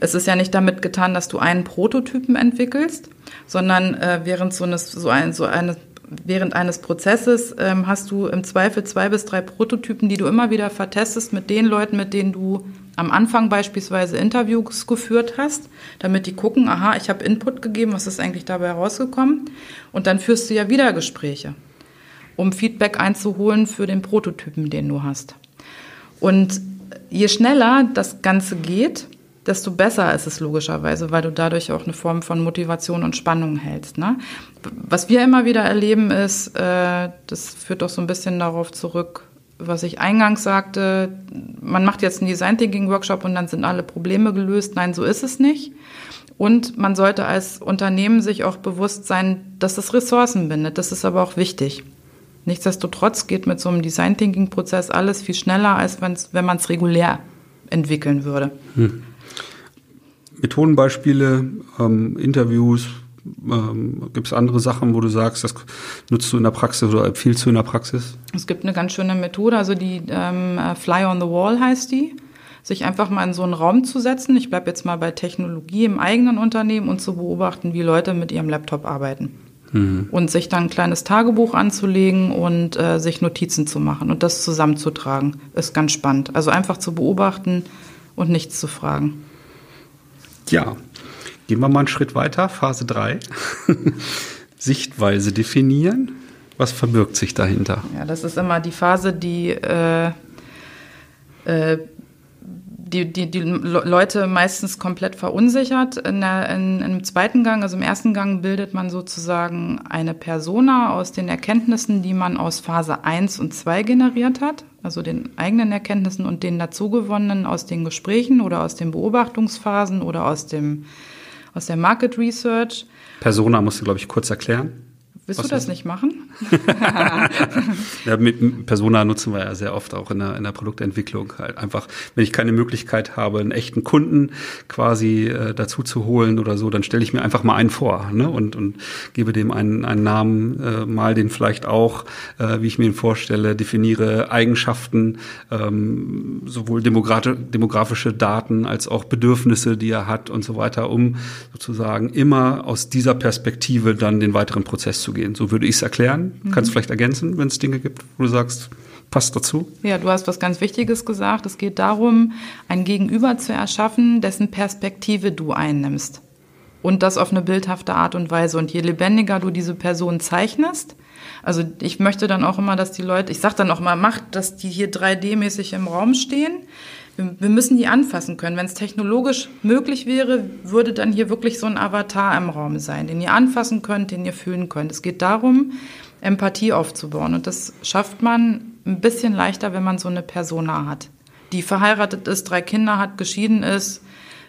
S2: es ist ja nicht damit getan, dass du einen Prototypen entwickelst, sondern äh, während so eines, so ein, so eine während eines Prozesses ähm, hast du im Zweifel zwei bis drei Prototypen, die du immer wieder vertestest mit den Leuten, mit denen du am Anfang beispielsweise Interviews geführt hast, damit die gucken, aha, ich habe Input gegeben, was ist eigentlich dabei herausgekommen? Und dann führst du ja wieder Gespräche um Feedback einzuholen für den Prototypen, den du hast. Und je schneller das Ganze geht, desto besser ist es logischerweise, weil du dadurch auch eine Form von Motivation und Spannung hältst. Ne? Was wir immer wieder erleben ist, äh, das führt doch so ein bisschen darauf zurück, was ich eingangs sagte, man macht jetzt einen Design Thinking Workshop und dann sind alle Probleme gelöst. Nein, so ist es nicht. Und man sollte als Unternehmen sich auch bewusst sein, dass es Ressourcen bindet. Das ist aber auch wichtig. Nichtsdestotrotz geht mit so einem Design Thinking Prozess alles viel schneller, als wenn man es regulär entwickeln würde. Hm.
S1: Methodenbeispiele, ähm, Interviews, ähm, gibt es andere Sachen, wo du sagst, das nutzt du in der Praxis oder empfiehlst du in der Praxis?
S2: Es gibt eine ganz schöne Methode, also die ähm, Fly on the Wall heißt die sich einfach mal in so einen Raum zu setzen. Ich bleibe jetzt mal bei Technologie im eigenen Unternehmen und zu beobachten, wie Leute mit ihrem Laptop arbeiten mhm. und sich dann ein kleines Tagebuch anzulegen und äh, sich Notizen zu machen und das zusammenzutragen, ist ganz spannend. Also einfach zu beobachten und nichts zu fragen.
S1: Ja, gehen wir mal einen Schritt weiter, Phase 3. Sichtweise definieren. Was verbirgt sich dahinter?
S2: Ja, das ist immer die Phase, die äh, äh, die, die, die Leute meistens komplett verunsichert. In der, in, Im zweiten Gang, also im ersten Gang, bildet man sozusagen eine Persona aus den Erkenntnissen, die man aus Phase 1 und 2 generiert hat, also den eigenen Erkenntnissen und den dazugewonnenen aus den Gesprächen oder aus den Beobachtungsphasen oder aus, dem, aus der Market Research.
S1: Persona musst du, glaube ich, kurz erklären.
S2: Willst Was du das nicht machen?
S1: ja, mit Persona nutzen wir ja sehr oft auch in der, in der Produktentwicklung. Halt einfach, wenn ich keine Möglichkeit habe, einen echten Kunden quasi äh, dazu zu holen oder so, dann stelle ich mir einfach mal einen vor ne? und, und gebe dem einen, einen Namen, äh, mal den vielleicht auch, äh, wie ich mir ihn vorstelle, definiere Eigenschaften, ähm, sowohl demografische Daten als auch Bedürfnisse, die er hat und so weiter, um sozusagen immer aus dieser Perspektive dann den weiteren Prozess zu gehen. So würde ich es erklären. Mhm. Kannst du vielleicht ergänzen, wenn es Dinge gibt, wo du sagst, passt dazu?
S2: Ja, du hast was ganz Wichtiges gesagt. Es geht darum, ein Gegenüber zu erschaffen, dessen Perspektive du einnimmst. Und das auf eine bildhafte Art und Weise. Und je lebendiger du diese Person zeichnest, also ich möchte dann auch immer, dass die Leute, ich sage dann auch mal, macht, dass die hier 3D-mäßig im Raum stehen. Wir, wir müssen die anfassen können. Wenn es technologisch möglich wäre, würde dann hier wirklich so ein Avatar im Raum sein, den ihr anfassen könnt, den ihr fühlen könnt. Es geht darum, Empathie aufzubauen. Und das schafft man ein bisschen leichter, wenn man so eine Persona hat, die verheiratet ist, drei Kinder hat, geschieden ist.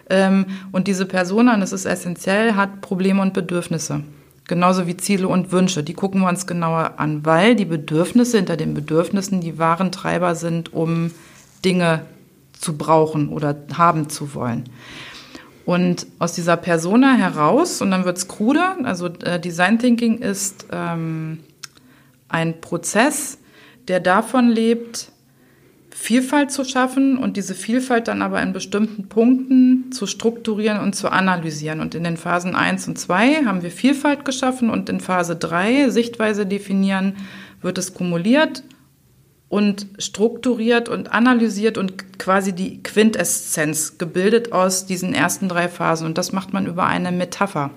S2: Ähm, und diese Persona, und das ist essentiell, hat Probleme und Bedürfnisse. Genauso wie Ziele und Wünsche. Die gucken wir uns genauer an, weil die Bedürfnisse hinter den Bedürfnissen die wahren Treiber sind, um Dinge zu brauchen oder haben zu wollen. Und aus dieser Persona heraus, und dann wird es kruder, also äh, Design Thinking ist ähm, ein Prozess, der davon lebt, Vielfalt zu schaffen und diese Vielfalt dann aber in bestimmten Punkten zu strukturieren und zu analysieren. Und in den Phasen 1 und 2 haben wir Vielfalt geschaffen und in Phase 3 Sichtweise definieren, wird es kumuliert und strukturiert und analysiert und quasi die Quintessenz gebildet aus diesen ersten drei Phasen. Und das macht man über eine Metapher.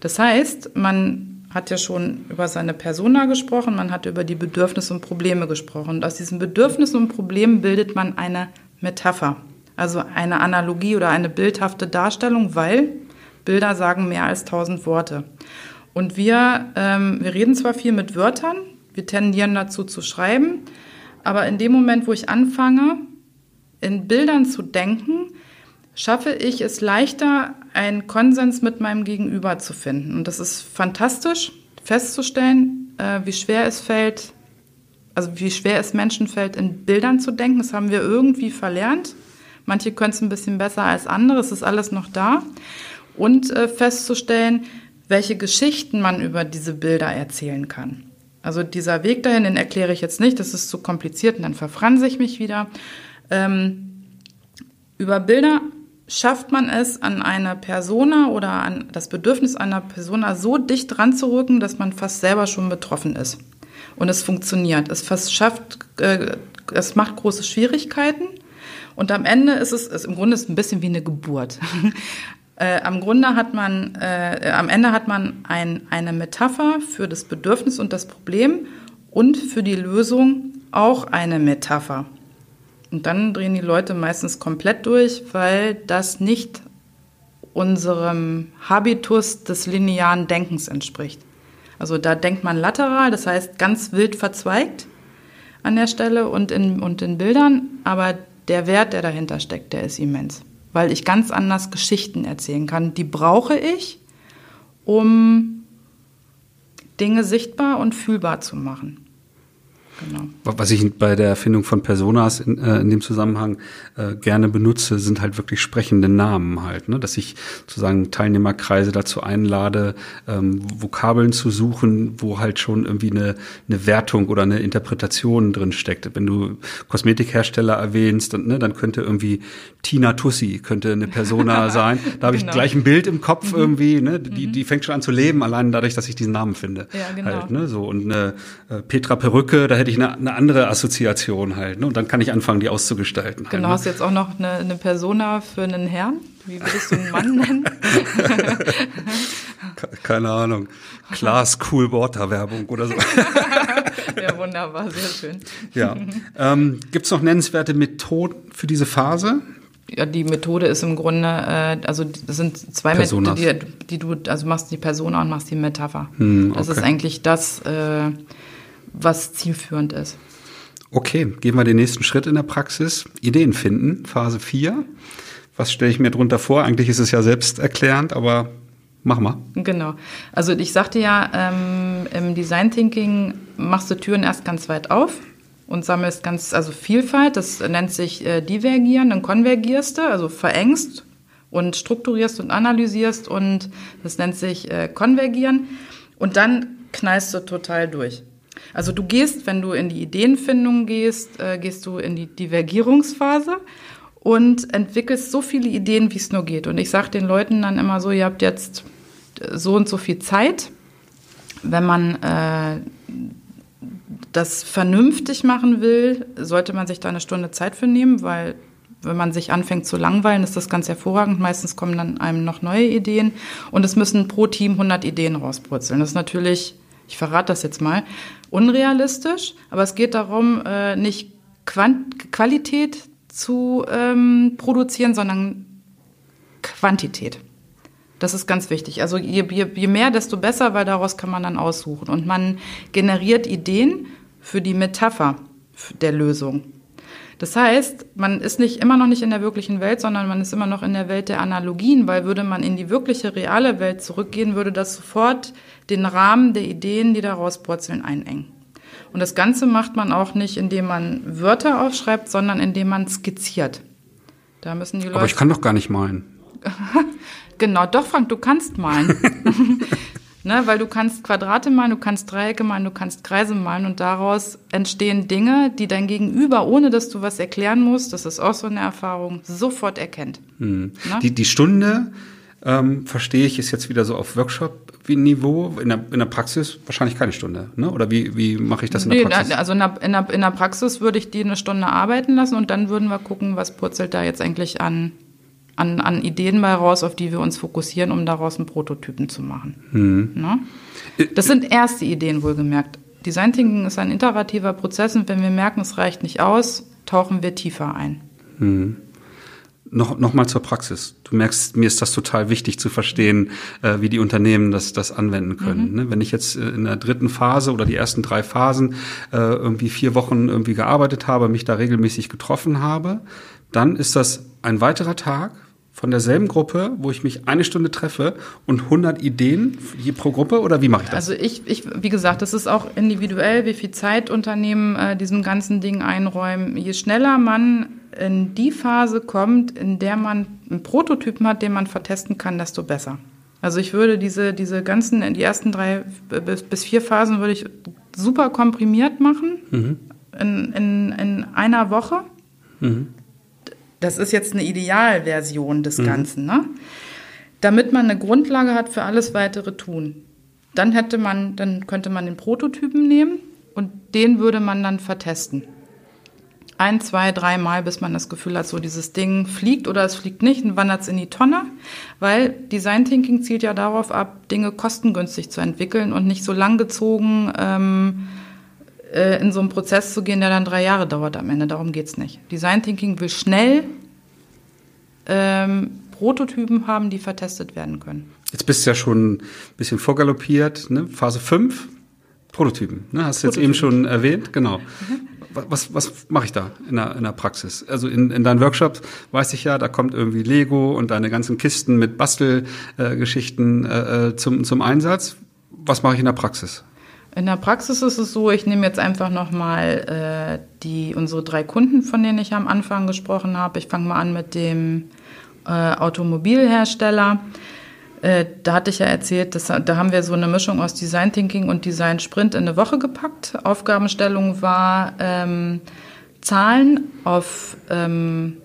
S2: Das heißt, man hat ja schon über seine Persona gesprochen, man hat über die Bedürfnisse und Probleme gesprochen. Und aus diesen Bedürfnissen und Problemen bildet man eine Metapher, also eine Analogie oder eine bildhafte Darstellung, weil Bilder sagen mehr als tausend Worte. Und wir, ähm, wir reden zwar viel mit Wörtern, wir tendieren dazu zu schreiben, aber in dem Moment, wo ich anfange, in Bildern zu denken, schaffe ich es leichter, einen Konsens mit meinem Gegenüber zu finden. Und das ist fantastisch festzustellen, äh, wie schwer es fällt, also wie schwer es Menschen fällt, in Bildern zu denken. Das haben wir irgendwie verlernt. Manche können es ein bisschen besser als andere. Es ist alles noch da. Und äh, festzustellen, welche Geschichten man über diese Bilder erzählen kann. Also dieser Weg dahin, den erkläre ich jetzt nicht, das ist zu kompliziert und dann verfranse ich mich wieder. Ähm, über Bilder schafft man es, an eine Persona oder an das Bedürfnis einer Persona so dicht ranzurücken, dass man fast selber schon betroffen ist. Und es funktioniert. Es schafft, äh, es macht große Schwierigkeiten. Und am Ende ist es, ist im Grunde ist es ein bisschen wie eine Geburt. Äh, am Grunde hat man, äh, am Ende hat man ein, eine Metapher für das Bedürfnis und das Problem und für die Lösung auch eine Metapher. Und dann drehen die Leute meistens komplett durch, weil das nicht unserem Habitus des linearen Denkens entspricht. Also da denkt man lateral, das heißt ganz wild verzweigt an der Stelle und in, und in Bildern, aber der Wert, der dahinter steckt, der ist immens weil ich ganz anders Geschichten erzählen kann. Die brauche ich, um Dinge sichtbar und fühlbar zu machen.
S1: Genau. Was ich bei der Erfindung von Personas in, äh, in dem Zusammenhang äh, gerne benutze, sind halt wirklich sprechende Namen halt, ne? dass ich sozusagen Teilnehmerkreise dazu einlade, ähm, Vokabeln zu suchen, wo halt schon irgendwie eine, eine Wertung oder eine Interpretation drin steckt. Wenn du Kosmetikhersteller erwähnst, dann, ne, dann könnte irgendwie Tina Tussi könnte eine Persona sein. Da habe genau. ich gleich ein Bild im Kopf mhm. irgendwie, ne? die, mhm. die fängt schon an zu leben, allein dadurch, dass ich diesen Namen finde. Ja, genau. Halt, ne? so, und eine äh, Petra Perücke, da hätte ich eine, eine andere Assoziation halt. Ne? Und dann kann ich anfangen, die auszugestalten.
S2: Genau, halt, ne? hast du jetzt auch noch eine, eine Persona für einen Herrn? Wie würdest du einen Mann nennen?
S1: Keine Ahnung. Klaas Cool Water Werbung oder so.
S2: ja, wunderbar, sehr schön.
S1: Ja. Ähm, Gibt es noch nennenswerte Methoden für diese Phase?
S2: Ja, die Methode ist im Grunde, äh, also das sind zwei Methoden, die, die, du, also machst die Persona und machst die Metapher. Hm, okay. Das ist eigentlich das, äh, was zielführend ist.
S1: Okay, gehen wir den nächsten Schritt in der Praxis. Ideen finden, Phase 4. Was stelle ich mir drunter vor? Eigentlich ist es ja selbsterklärend, aber Mach mal.
S2: Genau. Also ich sagte ja, ähm, im Design Thinking machst du Türen erst ganz weit auf und sammelst ganz, also Vielfalt, das nennt sich äh, divergieren, dann konvergierst du, also verengst und strukturierst und analysierst und das nennt sich äh, konvergieren und dann knallst du total durch. Also du gehst, wenn du in die Ideenfindung gehst, äh, gehst du in die Divergierungsphase und entwickelst so viele Ideen, wie es nur geht. Und ich sage den Leuten dann immer so, ihr habt jetzt so und so viel Zeit. Wenn man äh, das vernünftig machen will, sollte man sich da eine Stunde Zeit für nehmen, weil wenn man sich anfängt zu langweilen, ist das ganz hervorragend. Meistens kommen dann einem noch neue Ideen und es müssen pro Team 100 Ideen rauspurzeln. Das ist natürlich, ich verrate das jetzt mal, unrealistisch, aber es geht darum, äh, nicht Quant Qualität zu ähm, produzieren, sondern Quantität. Das ist ganz wichtig. Also je, je, je mehr, desto besser, weil daraus kann man dann aussuchen. Und man generiert Ideen für die Metapher der Lösung. Das heißt, man ist nicht immer noch nicht in der wirklichen Welt, sondern man ist immer noch in der Welt der Analogien, weil würde man in die wirkliche reale Welt zurückgehen, würde das sofort den Rahmen der Ideen, die daraus purzeln, einengen. Und das Ganze macht man auch nicht, indem man Wörter aufschreibt, sondern indem man skizziert.
S1: Da müssen die Leute. Aber ich kann doch gar nicht malen.
S2: genau, doch, Frank, du kannst malen. ne, weil du kannst Quadrate malen, du kannst Dreiecke malen, du kannst Kreise malen und daraus entstehen Dinge, die dein Gegenüber, ohne dass du was erklären musst, das ist auch so eine Erfahrung, sofort erkennt.
S1: Hm. Ne? Die, die Stunde ähm, verstehe ich, ist jetzt wieder so auf Workshop-Niveau. In der, in der Praxis wahrscheinlich keine Stunde, ne? Oder wie, wie mache ich das in der Praxis?
S2: Also in der, in, der, in der Praxis würde ich die eine Stunde arbeiten lassen und dann würden wir gucken, was purzelt da jetzt eigentlich an, an, an Ideen bei raus, auf die wir uns fokussieren, um daraus einen Prototypen zu machen. Mhm. Ne? Das sind erste Ideen wohlgemerkt. Design Thinking ist ein iterativer Prozess und wenn wir merken, es reicht nicht aus, tauchen wir tiefer ein. Mhm
S1: noch, noch mal zur Praxis. Du merkst, mir ist das total wichtig zu verstehen, äh, wie die Unternehmen das, das anwenden können. Mhm. Ne? Wenn ich jetzt äh, in der dritten Phase oder die ersten drei Phasen äh, irgendwie vier Wochen irgendwie gearbeitet habe, mich da regelmäßig getroffen habe, dann ist das ein weiterer Tag von derselben Gruppe, wo ich mich eine Stunde treffe und 100 Ideen je pro Gruppe oder wie mache ich das?
S2: Also ich, ich, wie gesagt, das ist auch individuell, wie viel Zeit Unternehmen äh, diesem ganzen Ding einräumen. Je schneller man in die Phase kommt, in der man einen Prototypen hat, den man vertesten kann, desto besser. Also ich würde diese, diese ganzen, die ersten drei bis, bis vier Phasen würde ich super komprimiert machen, mhm. in, in, in einer Woche. Mhm. Das ist jetzt eine Idealversion des mhm. Ganzen, ne? Damit man eine Grundlage hat für alles weitere tun. Dann hätte man, dann könnte man den Prototypen nehmen und den würde man dann vertesten ein, zwei, dreimal, bis man das Gefühl hat, so dieses Ding fliegt oder es fliegt nicht und wandert es in die Tonne, weil Design Thinking zielt ja darauf ab, Dinge kostengünstig zu entwickeln und nicht so langgezogen ähm, äh, in so einen Prozess zu gehen, der dann drei Jahre dauert am Ende. Darum geht's nicht. Design Thinking will schnell ähm, Prototypen haben, die vertestet werden können.
S1: Jetzt bist du ja schon ein bisschen vorgaloppiert, ne? Phase 5, Prototypen, ne? hast du jetzt eben schon erwähnt, genau. Mhm was, was mache ich da in der, in der Praxis? Also in, in deinen Workshops weiß ich ja, da kommt irgendwie Lego und deine ganzen Kisten mit Bastelgeschichten äh, äh, zum, zum Einsatz. Was mache ich in der Praxis?
S2: In der Praxis ist es so, ich nehme jetzt einfach nochmal äh, die unsere drei Kunden, von denen ich am Anfang gesprochen habe. Ich fange mal an mit dem äh, Automobilhersteller. Äh, da hatte ich ja erzählt, dass, da haben wir so eine Mischung aus Design Thinking und Design Sprint in eine Woche gepackt. Aufgabenstellung war ähm, Zahlen auf ähm,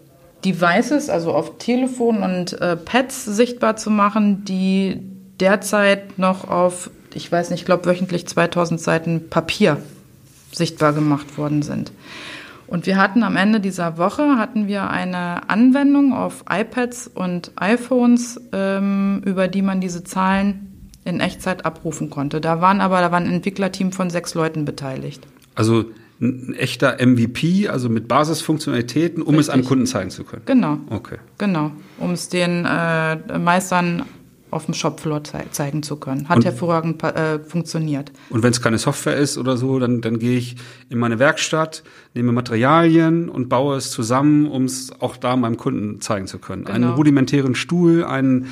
S2: Devices, also auf Telefon und äh, Pads sichtbar zu machen, die derzeit noch auf, ich weiß nicht, ich glaube wöchentlich 2000 Seiten Papier sichtbar gemacht worden sind. Und wir hatten am Ende dieser Woche hatten wir eine Anwendung auf iPads und iPhones, ähm, über die man diese Zahlen in Echtzeit abrufen konnte. Da waren aber da war ein Entwicklerteam von sechs Leuten beteiligt.
S1: Also ein echter MVP, also mit Basisfunktionalitäten, um Richtig. es einem Kunden zeigen zu können.
S2: Genau. Okay. Genau, um es den äh, Meistern auf dem Shopfloor zei zeigen zu können. Hat und, hervorragend äh, funktioniert.
S1: Und wenn es keine Software ist oder so, dann, dann gehe ich in meine Werkstatt, nehme Materialien und baue es zusammen, um es auch da meinem Kunden zeigen zu können. Genau. Einen rudimentären Stuhl, einen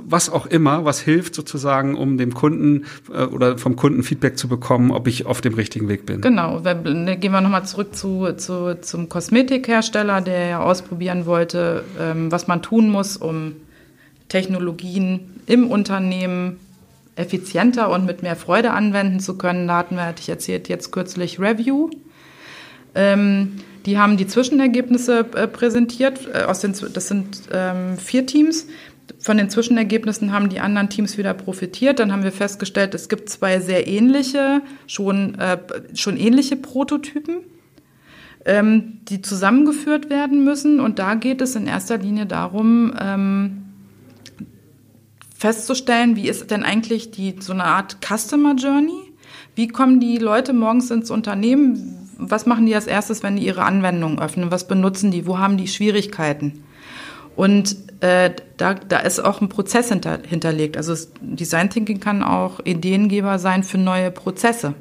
S1: was auch immer, was hilft sozusagen, um dem Kunden äh, oder vom Kunden Feedback zu bekommen, ob ich auf dem richtigen Weg bin.
S2: Genau. Wenn, ne, gehen wir nochmal zurück zu, zu, zum Kosmetikhersteller, der ja ausprobieren wollte, ähm, was man tun muss, um Technologien im Unternehmen effizienter und mit mehr Freude anwenden zu können. Da hatten wir, hatte ich erzählt, jetzt kürzlich Review. Ähm, die haben die Zwischenergebnisse äh, präsentiert. Äh, aus den, das sind ähm, vier Teams. Von den Zwischenergebnissen haben die anderen Teams wieder profitiert. Dann haben wir festgestellt, es gibt zwei sehr ähnliche, schon, äh, schon ähnliche Prototypen, ähm, die zusammengeführt werden müssen. Und da geht es in erster Linie darum, ähm, festzustellen, wie ist denn eigentlich die so eine Art Customer Journey? Wie kommen die Leute morgens ins Unternehmen? Was machen die als erstes, wenn die ihre Anwendung öffnen? Was benutzen die? Wo haben die Schwierigkeiten? Und äh, da, da ist auch ein Prozess hinter, hinterlegt. Also Design Thinking kann auch Ideengeber sein für neue Prozesse.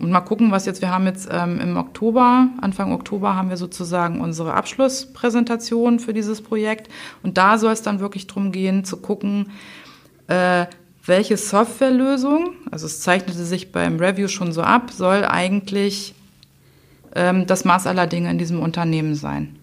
S2: Und mal gucken, was jetzt, wir haben jetzt ähm, im Oktober, Anfang Oktober haben wir sozusagen unsere Abschlusspräsentation für dieses Projekt. Und da soll es dann wirklich darum gehen, zu gucken, äh, welche Softwarelösung, also es zeichnete sich beim Review schon so ab, soll eigentlich ähm, das Maß aller Dinge in diesem Unternehmen sein.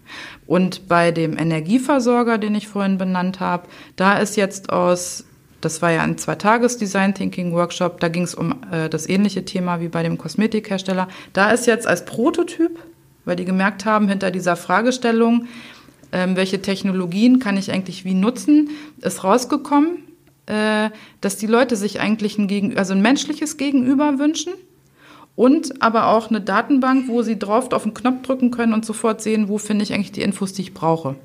S2: Und bei dem Energieversorger, den ich vorhin benannt habe, da ist jetzt aus das war ja ein Zwei-Tages-Design Thinking Workshop. Da ging es um äh, das ähnliche Thema wie bei dem Kosmetikhersteller. Da ist jetzt als Prototyp, weil die gemerkt haben, hinter dieser Fragestellung, ähm, welche Technologien kann ich eigentlich wie nutzen, ist rausgekommen, äh, dass die Leute sich eigentlich ein, Gegen also ein menschliches Gegenüber wünschen und aber auch eine Datenbank, wo sie drauf auf den Knopf drücken können und sofort sehen, wo finde ich eigentlich die Infos, die ich brauche.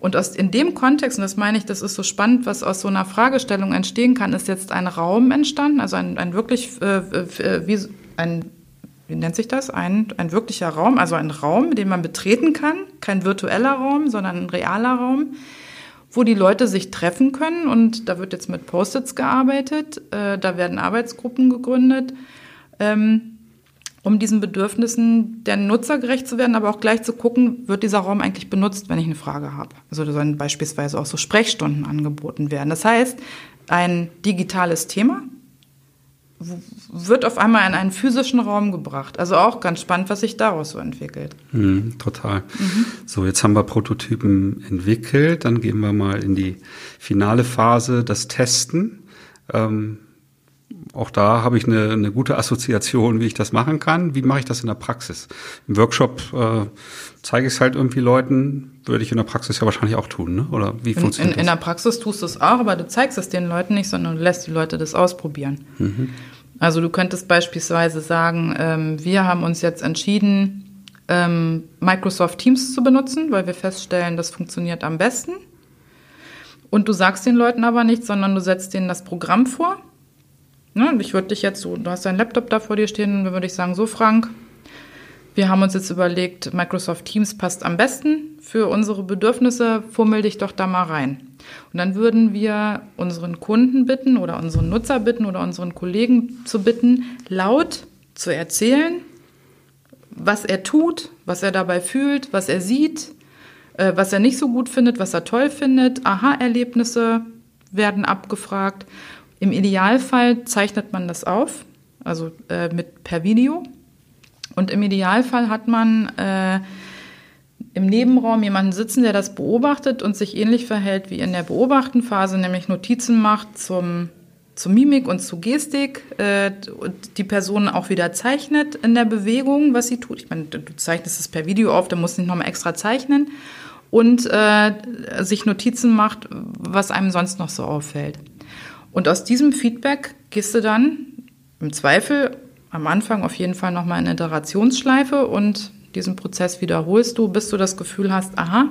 S2: Und aus, in dem Kontext, und das meine ich, das ist so spannend, was aus so einer Fragestellung entstehen kann, ist jetzt ein Raum entstanden, also ein, ein wirklich, äh, äh, wie, ein, wie nennt sich das? Ein, ein wirklicher Raum, also ein Raum, den man betreten kann, kein virtueller Raum, sondern ein realer Raum, wo die Leute sich treffen können. Und da wird jetzt mit Post-its gearbeitet, äh, da werden Arbeitsgruppen gegründet. Ähm, um diesen Bedürfnissen der Nutzer gerecht zu werden, aber auch gleich zu gucken, wird dieser Raum eigentlich benutzt, wenn ich eine Frage habe. Also da sollen beispielsweise auch so Sprechstunden angeboten werden. Das heißt, ein digitales Thema wird auf einmal in einen physischen Raum gebracht. Also auch ganz spannend, was sich daraus so entwickelt.
S1: Mhm, total. Mhm. So, jetzt haben wir Prototypen entwickelt, dann gehen wir mal in die finale Phase, das Testen. Ähm, auch da habe ich eine, eine gute Assoziation, wie ich das machen kann. Wie mache ich das in der Praxis? Im Workshop äh, zeige ich es halt irgendwie Leuten, würde ich in der Praxis ja wahrscheinlich auch tun, ne? Oder wie funktioniert
S2: in, in, das? In der Praxis tust du es auch, aber du zeigst es den Leuten nicht, sondern du lässt die Leute das ausprobieren. Mhm. Also du könntest beispielsweise sagen, ähm, wir haben uns jetzt entschieden, ähm, Microsoft Teams zu benutzen, weil wir feststellen, das funktioniert am besten. Und du sagst den Leuten aber nichts, sondern du setzt denen das Programm vor Ne, ich würde dich jetzt so, du hast deinen Laptop da vor dir stehen, dann würde ich sagen, so Frank, wir haben uns jetzt überlegt, Microsoft Teams passt am besten für unsere Bedürfnisse, fummel dich doch da mal rein. Und dann würden wir unseren Kunden bitten oder unseren Nutzer bitten oder unseren Kollegen zu bitten, laut zu erzählen, was er tut, was er dabei fühlt, was er sieht, äh, was er nicht so gut findet, was er toll findet. Aha-Erlebnisse werden abgefragt. Im Idealfall zeichnet man das auf, also äh, mit per Video. Und im Idealfall hat man äh, im Nebenraum jemanden sitzen, der das beobachtet und sich ähnlich verhält wie in der Beobachtenphase, nämlich Notizen macht zum, zur Mimik und zu Gestik äh, und die Person auch wieder zeichnet in der Bewegung, was sie tut. Ich meine, du zeichnest es per Video auf, da musst du nicht nochmal extra zeichnen und äh, sich Notizen macht, was einem sonst noch so auffällt. Und aus diesem Feedback gehst du dann im Zweifel am Anfang auf jeden Fall nochmal in eine Iterationsschleife und diesen Prozess wiederholst du, bis du das Gefühl hast, aha,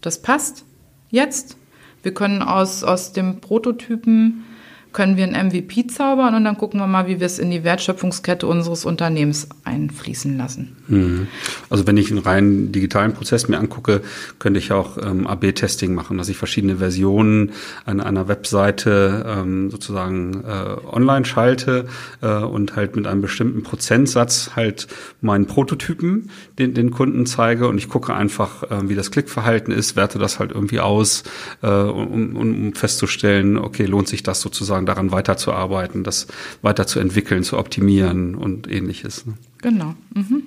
S2: das passt jetzt. Wir können aus, aus dem Prototypen können wir ein MVP zaubern und dann gucken wir mal, wie wir es in die Wertschöpfungskette unseres Unternehmens einfließen lassen.
S1: Mhm. Also wenn ich einen rein digitalen Prozess mir angucke, könnte ich auch ähm, AB-Testing machen, dass ich verschiedene Versionen an einer Webseite ähm, sozusagen äh, online schalte äh, und halt mit einem bestimmten Prozentsatz halt meinen Prototypen den, den Kunden zeige und ich gucke einfach, äh, wie das Klickverhalten ist, werte das halt irgendwie aus, äh, um, um festzustellen, okay, lohnt sich das sozusagen sozusagen daran weiterzuarbeiten, das weiterzuentwickeln, zu optimieren und ähnliches. Ne?
S2: Genau. Mhm.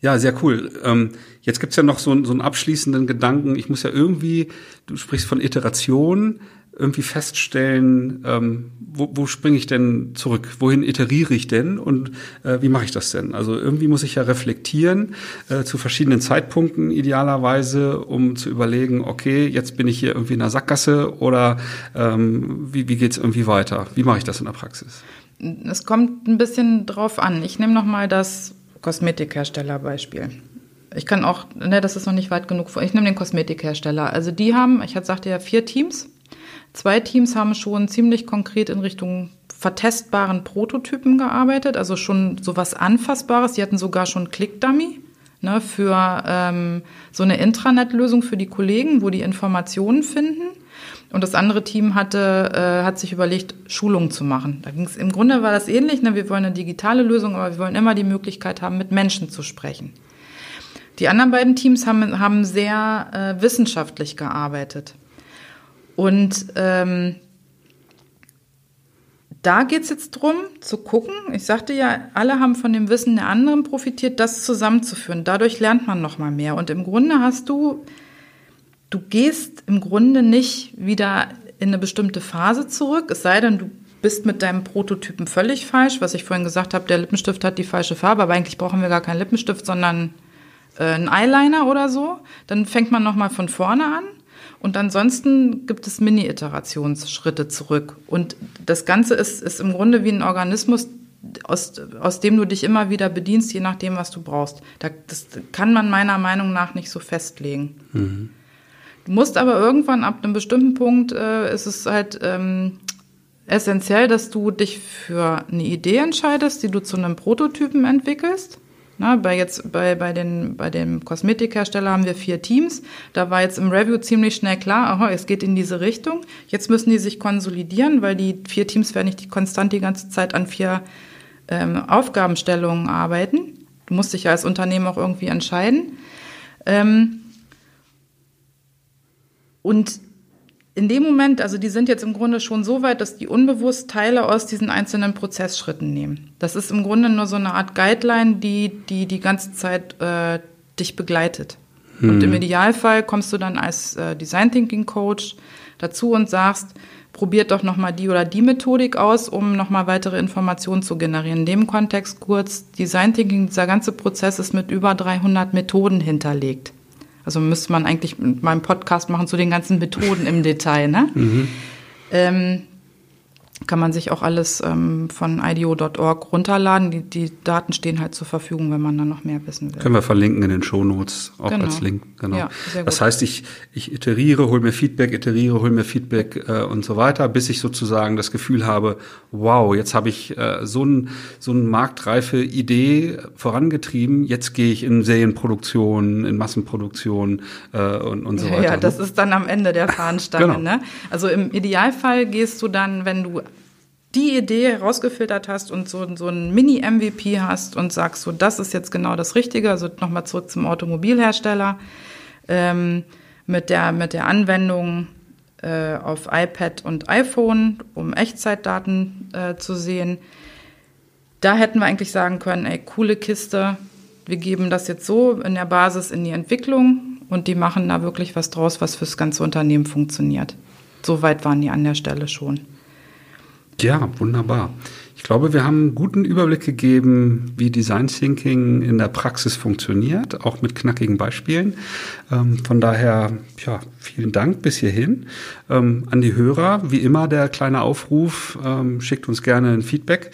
S1: Ja, sehr cool. Ähm, jetzt gibt's ja noch so, so einen abschließenden Gedanken. Ich muss ja irgendwie, du sprichst von Iteration, irgendwie feststellen, ähm, wo, wo springe ich denn zurück? Wohin iteriere ich denn und äh, wie mache ich das denn? Also irgendwie muss ich ja reflektieren äh, zu verschiedenen Zeitpunkten idealerweise, um zu überlegen, okay, jetzt bin ich hier irgendwie in der Sackgasse oder ähm, wie, wie geht's irgendwie weiter? Wie mache ich das in der Praxis?
S2: Es kommt ein bisschen drauf an. Ich nehme noch mal das Kosmetikherstellerbeispiel. Ich kann auch, ne, das ist noch nicht weit genug vor. Ich nehme den Kosmetikhersteller. Also die haben, ich sagte ja vier Teams Zwei Teams haben schon ziemlich konkret in Richtung vertestbaren Prototypen gearbeitet, also schon so was Anfassbares. Die hatten sogar schon Click-Dummy ne, für ähm, so eine Intranet-Lösung für die Kollegen, wo die Informationen finden. Und das andere Team hatte, äh, hat sich überlegt, Schulungen zu machen. Da ging's, Im Grunde war das ähnlich. Ne? Wir wollen eine digitale Lösung, aber wir wollen immer die Möglichkeit haben, mit Menschen zu sprechen. Die anderen beiden Teams haben, haben sehr äh, wissenschaftlich gearbeitet. Und ähm, da geht's jetzt drum zu gucken. Ich sagte ja, alle haben von dem Wissen der anderen profitiert, das zusammenzuführen. Dadurch lernt man noch mal mehr. Und im Grunde hast du, du gehst im Grunde nicht wieder in eine bestimmte Phase zurück, es sei denn, du bist mit deinem Prototypen völlig falsch, was ich vorhin gesagt habe, der Lippenstift hat die falsche Farbe, aber eigentlich brauchen wir gar keinen Lippenstift, sondern äh, einen Eyeliner oder so. Dann fängt man noch mal von vorne an und ansonsten gibt es Mini-Iterationsschritte zurück. Und das Ganze ist, ist im Grunde wie ein Organismus, aus, aus dem du dich immer wieder bedienst, je nachdem, was du brauchst. Da, das kann man meiner Meinung nach nicht so festlegen. Mhm. Du musst aber irgendwann ab einem bestimmten Punkt, äh, ist es halt ähm, essentiell, dass du dich für eine Idee entscheidest, die du zu einem Prototypen entwickelst. Na, bei jetzt bei, bei, den, bei dem Kosmetikhersteller haben wir vier Teams. Da war jetzt im Review ziemlich schnell klar, aha, es geht in diese Richtung. Jetzt müssen die sich konsolidieren, weil die vier Teams werden nicht konstant die ganze Zeit an vier ähm, Aufgabenstellungen arbeiten. Du musst dich ja als Unternehmen auch irgendwie entscheiden. Ähm, und in dem Moment, also die sind jetzt im Grunde schon so weit, dass die unbewusst Teile aus diesen einzelnen Prozessschritten nehmen. Das ist im Grunde nur so eine Art Guideline, die die, die ganze Zeit äh, dich begleitet. Hm. Und im Idealfall kommst du dann als äh, Design Thinking Coach dazu und sagst, probiert doch nochmal die oder die Methodik aus, um nochmal weitere Informationen zu generieren. In dem Kontext kurz, Design Thinking, dieser ganze Prozess ist mit über 300 Methoden hinterlegt. Also müsste man eigentlich mal einen Podcast machen zu den ganzen Methoden im Detail. Ne? Mhm. Ähm, kann man sich auch alles ähm, von IDEO.org runterladen. Die, die Daten stehen halt zur Verfügung, wenn man dann noch mehr wissen will.
S1: Können wir verlinken in den Shownotes, auch genau. als Link. Genau. Ja, das heißt, ich, ich iteriere, hole mir Feedback, iteriere, hole mir Feedback äh, und so weiter, bis ich sozusagen das Gefühl habe, wow, jetzt habe ich äh, so, ein, so eine marktreife Idee vorangetrieben, jetzt gehe ich in Serienproduktion, in Massenproduktion äh, und, und so weiter.
S2: Ja, das ist dann am Ende der Fahnenstange. genau. ne? Also im Idealfall gehst du dann, wenn du die Idee herausgefiltert hast und so, so ein Mini-MVP hast und sagst, so das ist jetzt genau das Richtige, also nochmal zurück zum Automobilhersteller, ähm, mit, der, mit der Anwendung äh, auf iPad und iPhone, um Echtzeitdaten äh, zu sehen. Da hätten wir eigentlich sagen können, ey, coole Kiste, wir geben das jetzt so in der Basis in die Entwicklung und die machen da wirklich was draus, was fürs ganze Unternehmen funktioniert. So weit waren die an der Stelle schon.
S1: Ja, wunderbar. Ich glaube, wir haben einen guten Überblick gegeben, wie Design Thinking in der Praxis funktioniert, auch mit knackigen Beispielen. Ähm, von daher, ja, vielen Dank bis hierhin. Ähm, an die Hörer, wie immer der kleine Aufruf, ähm, schickt uns gerne ein Feedback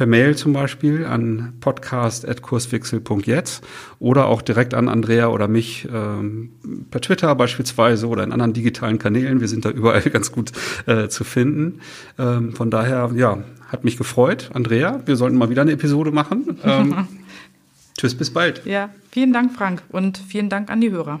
S1: per Mail zum Beispiel an podcast.kurswechsel.jetzt oder auch direkt an Andrea oder mich ähm, per Twitter beispielsweise oder in anderen digitalen Kanälen. Wir sind da überall ganz gut äh, zu finden. Ähm, von daher, ja, hat mich gefreut. Andrea, wir sollten mal wieder eine Episode machen. Ähm, tschüss, bis bald.
S2: Ja, vielen Dank, Frank, und vielen Dank an die Hörer.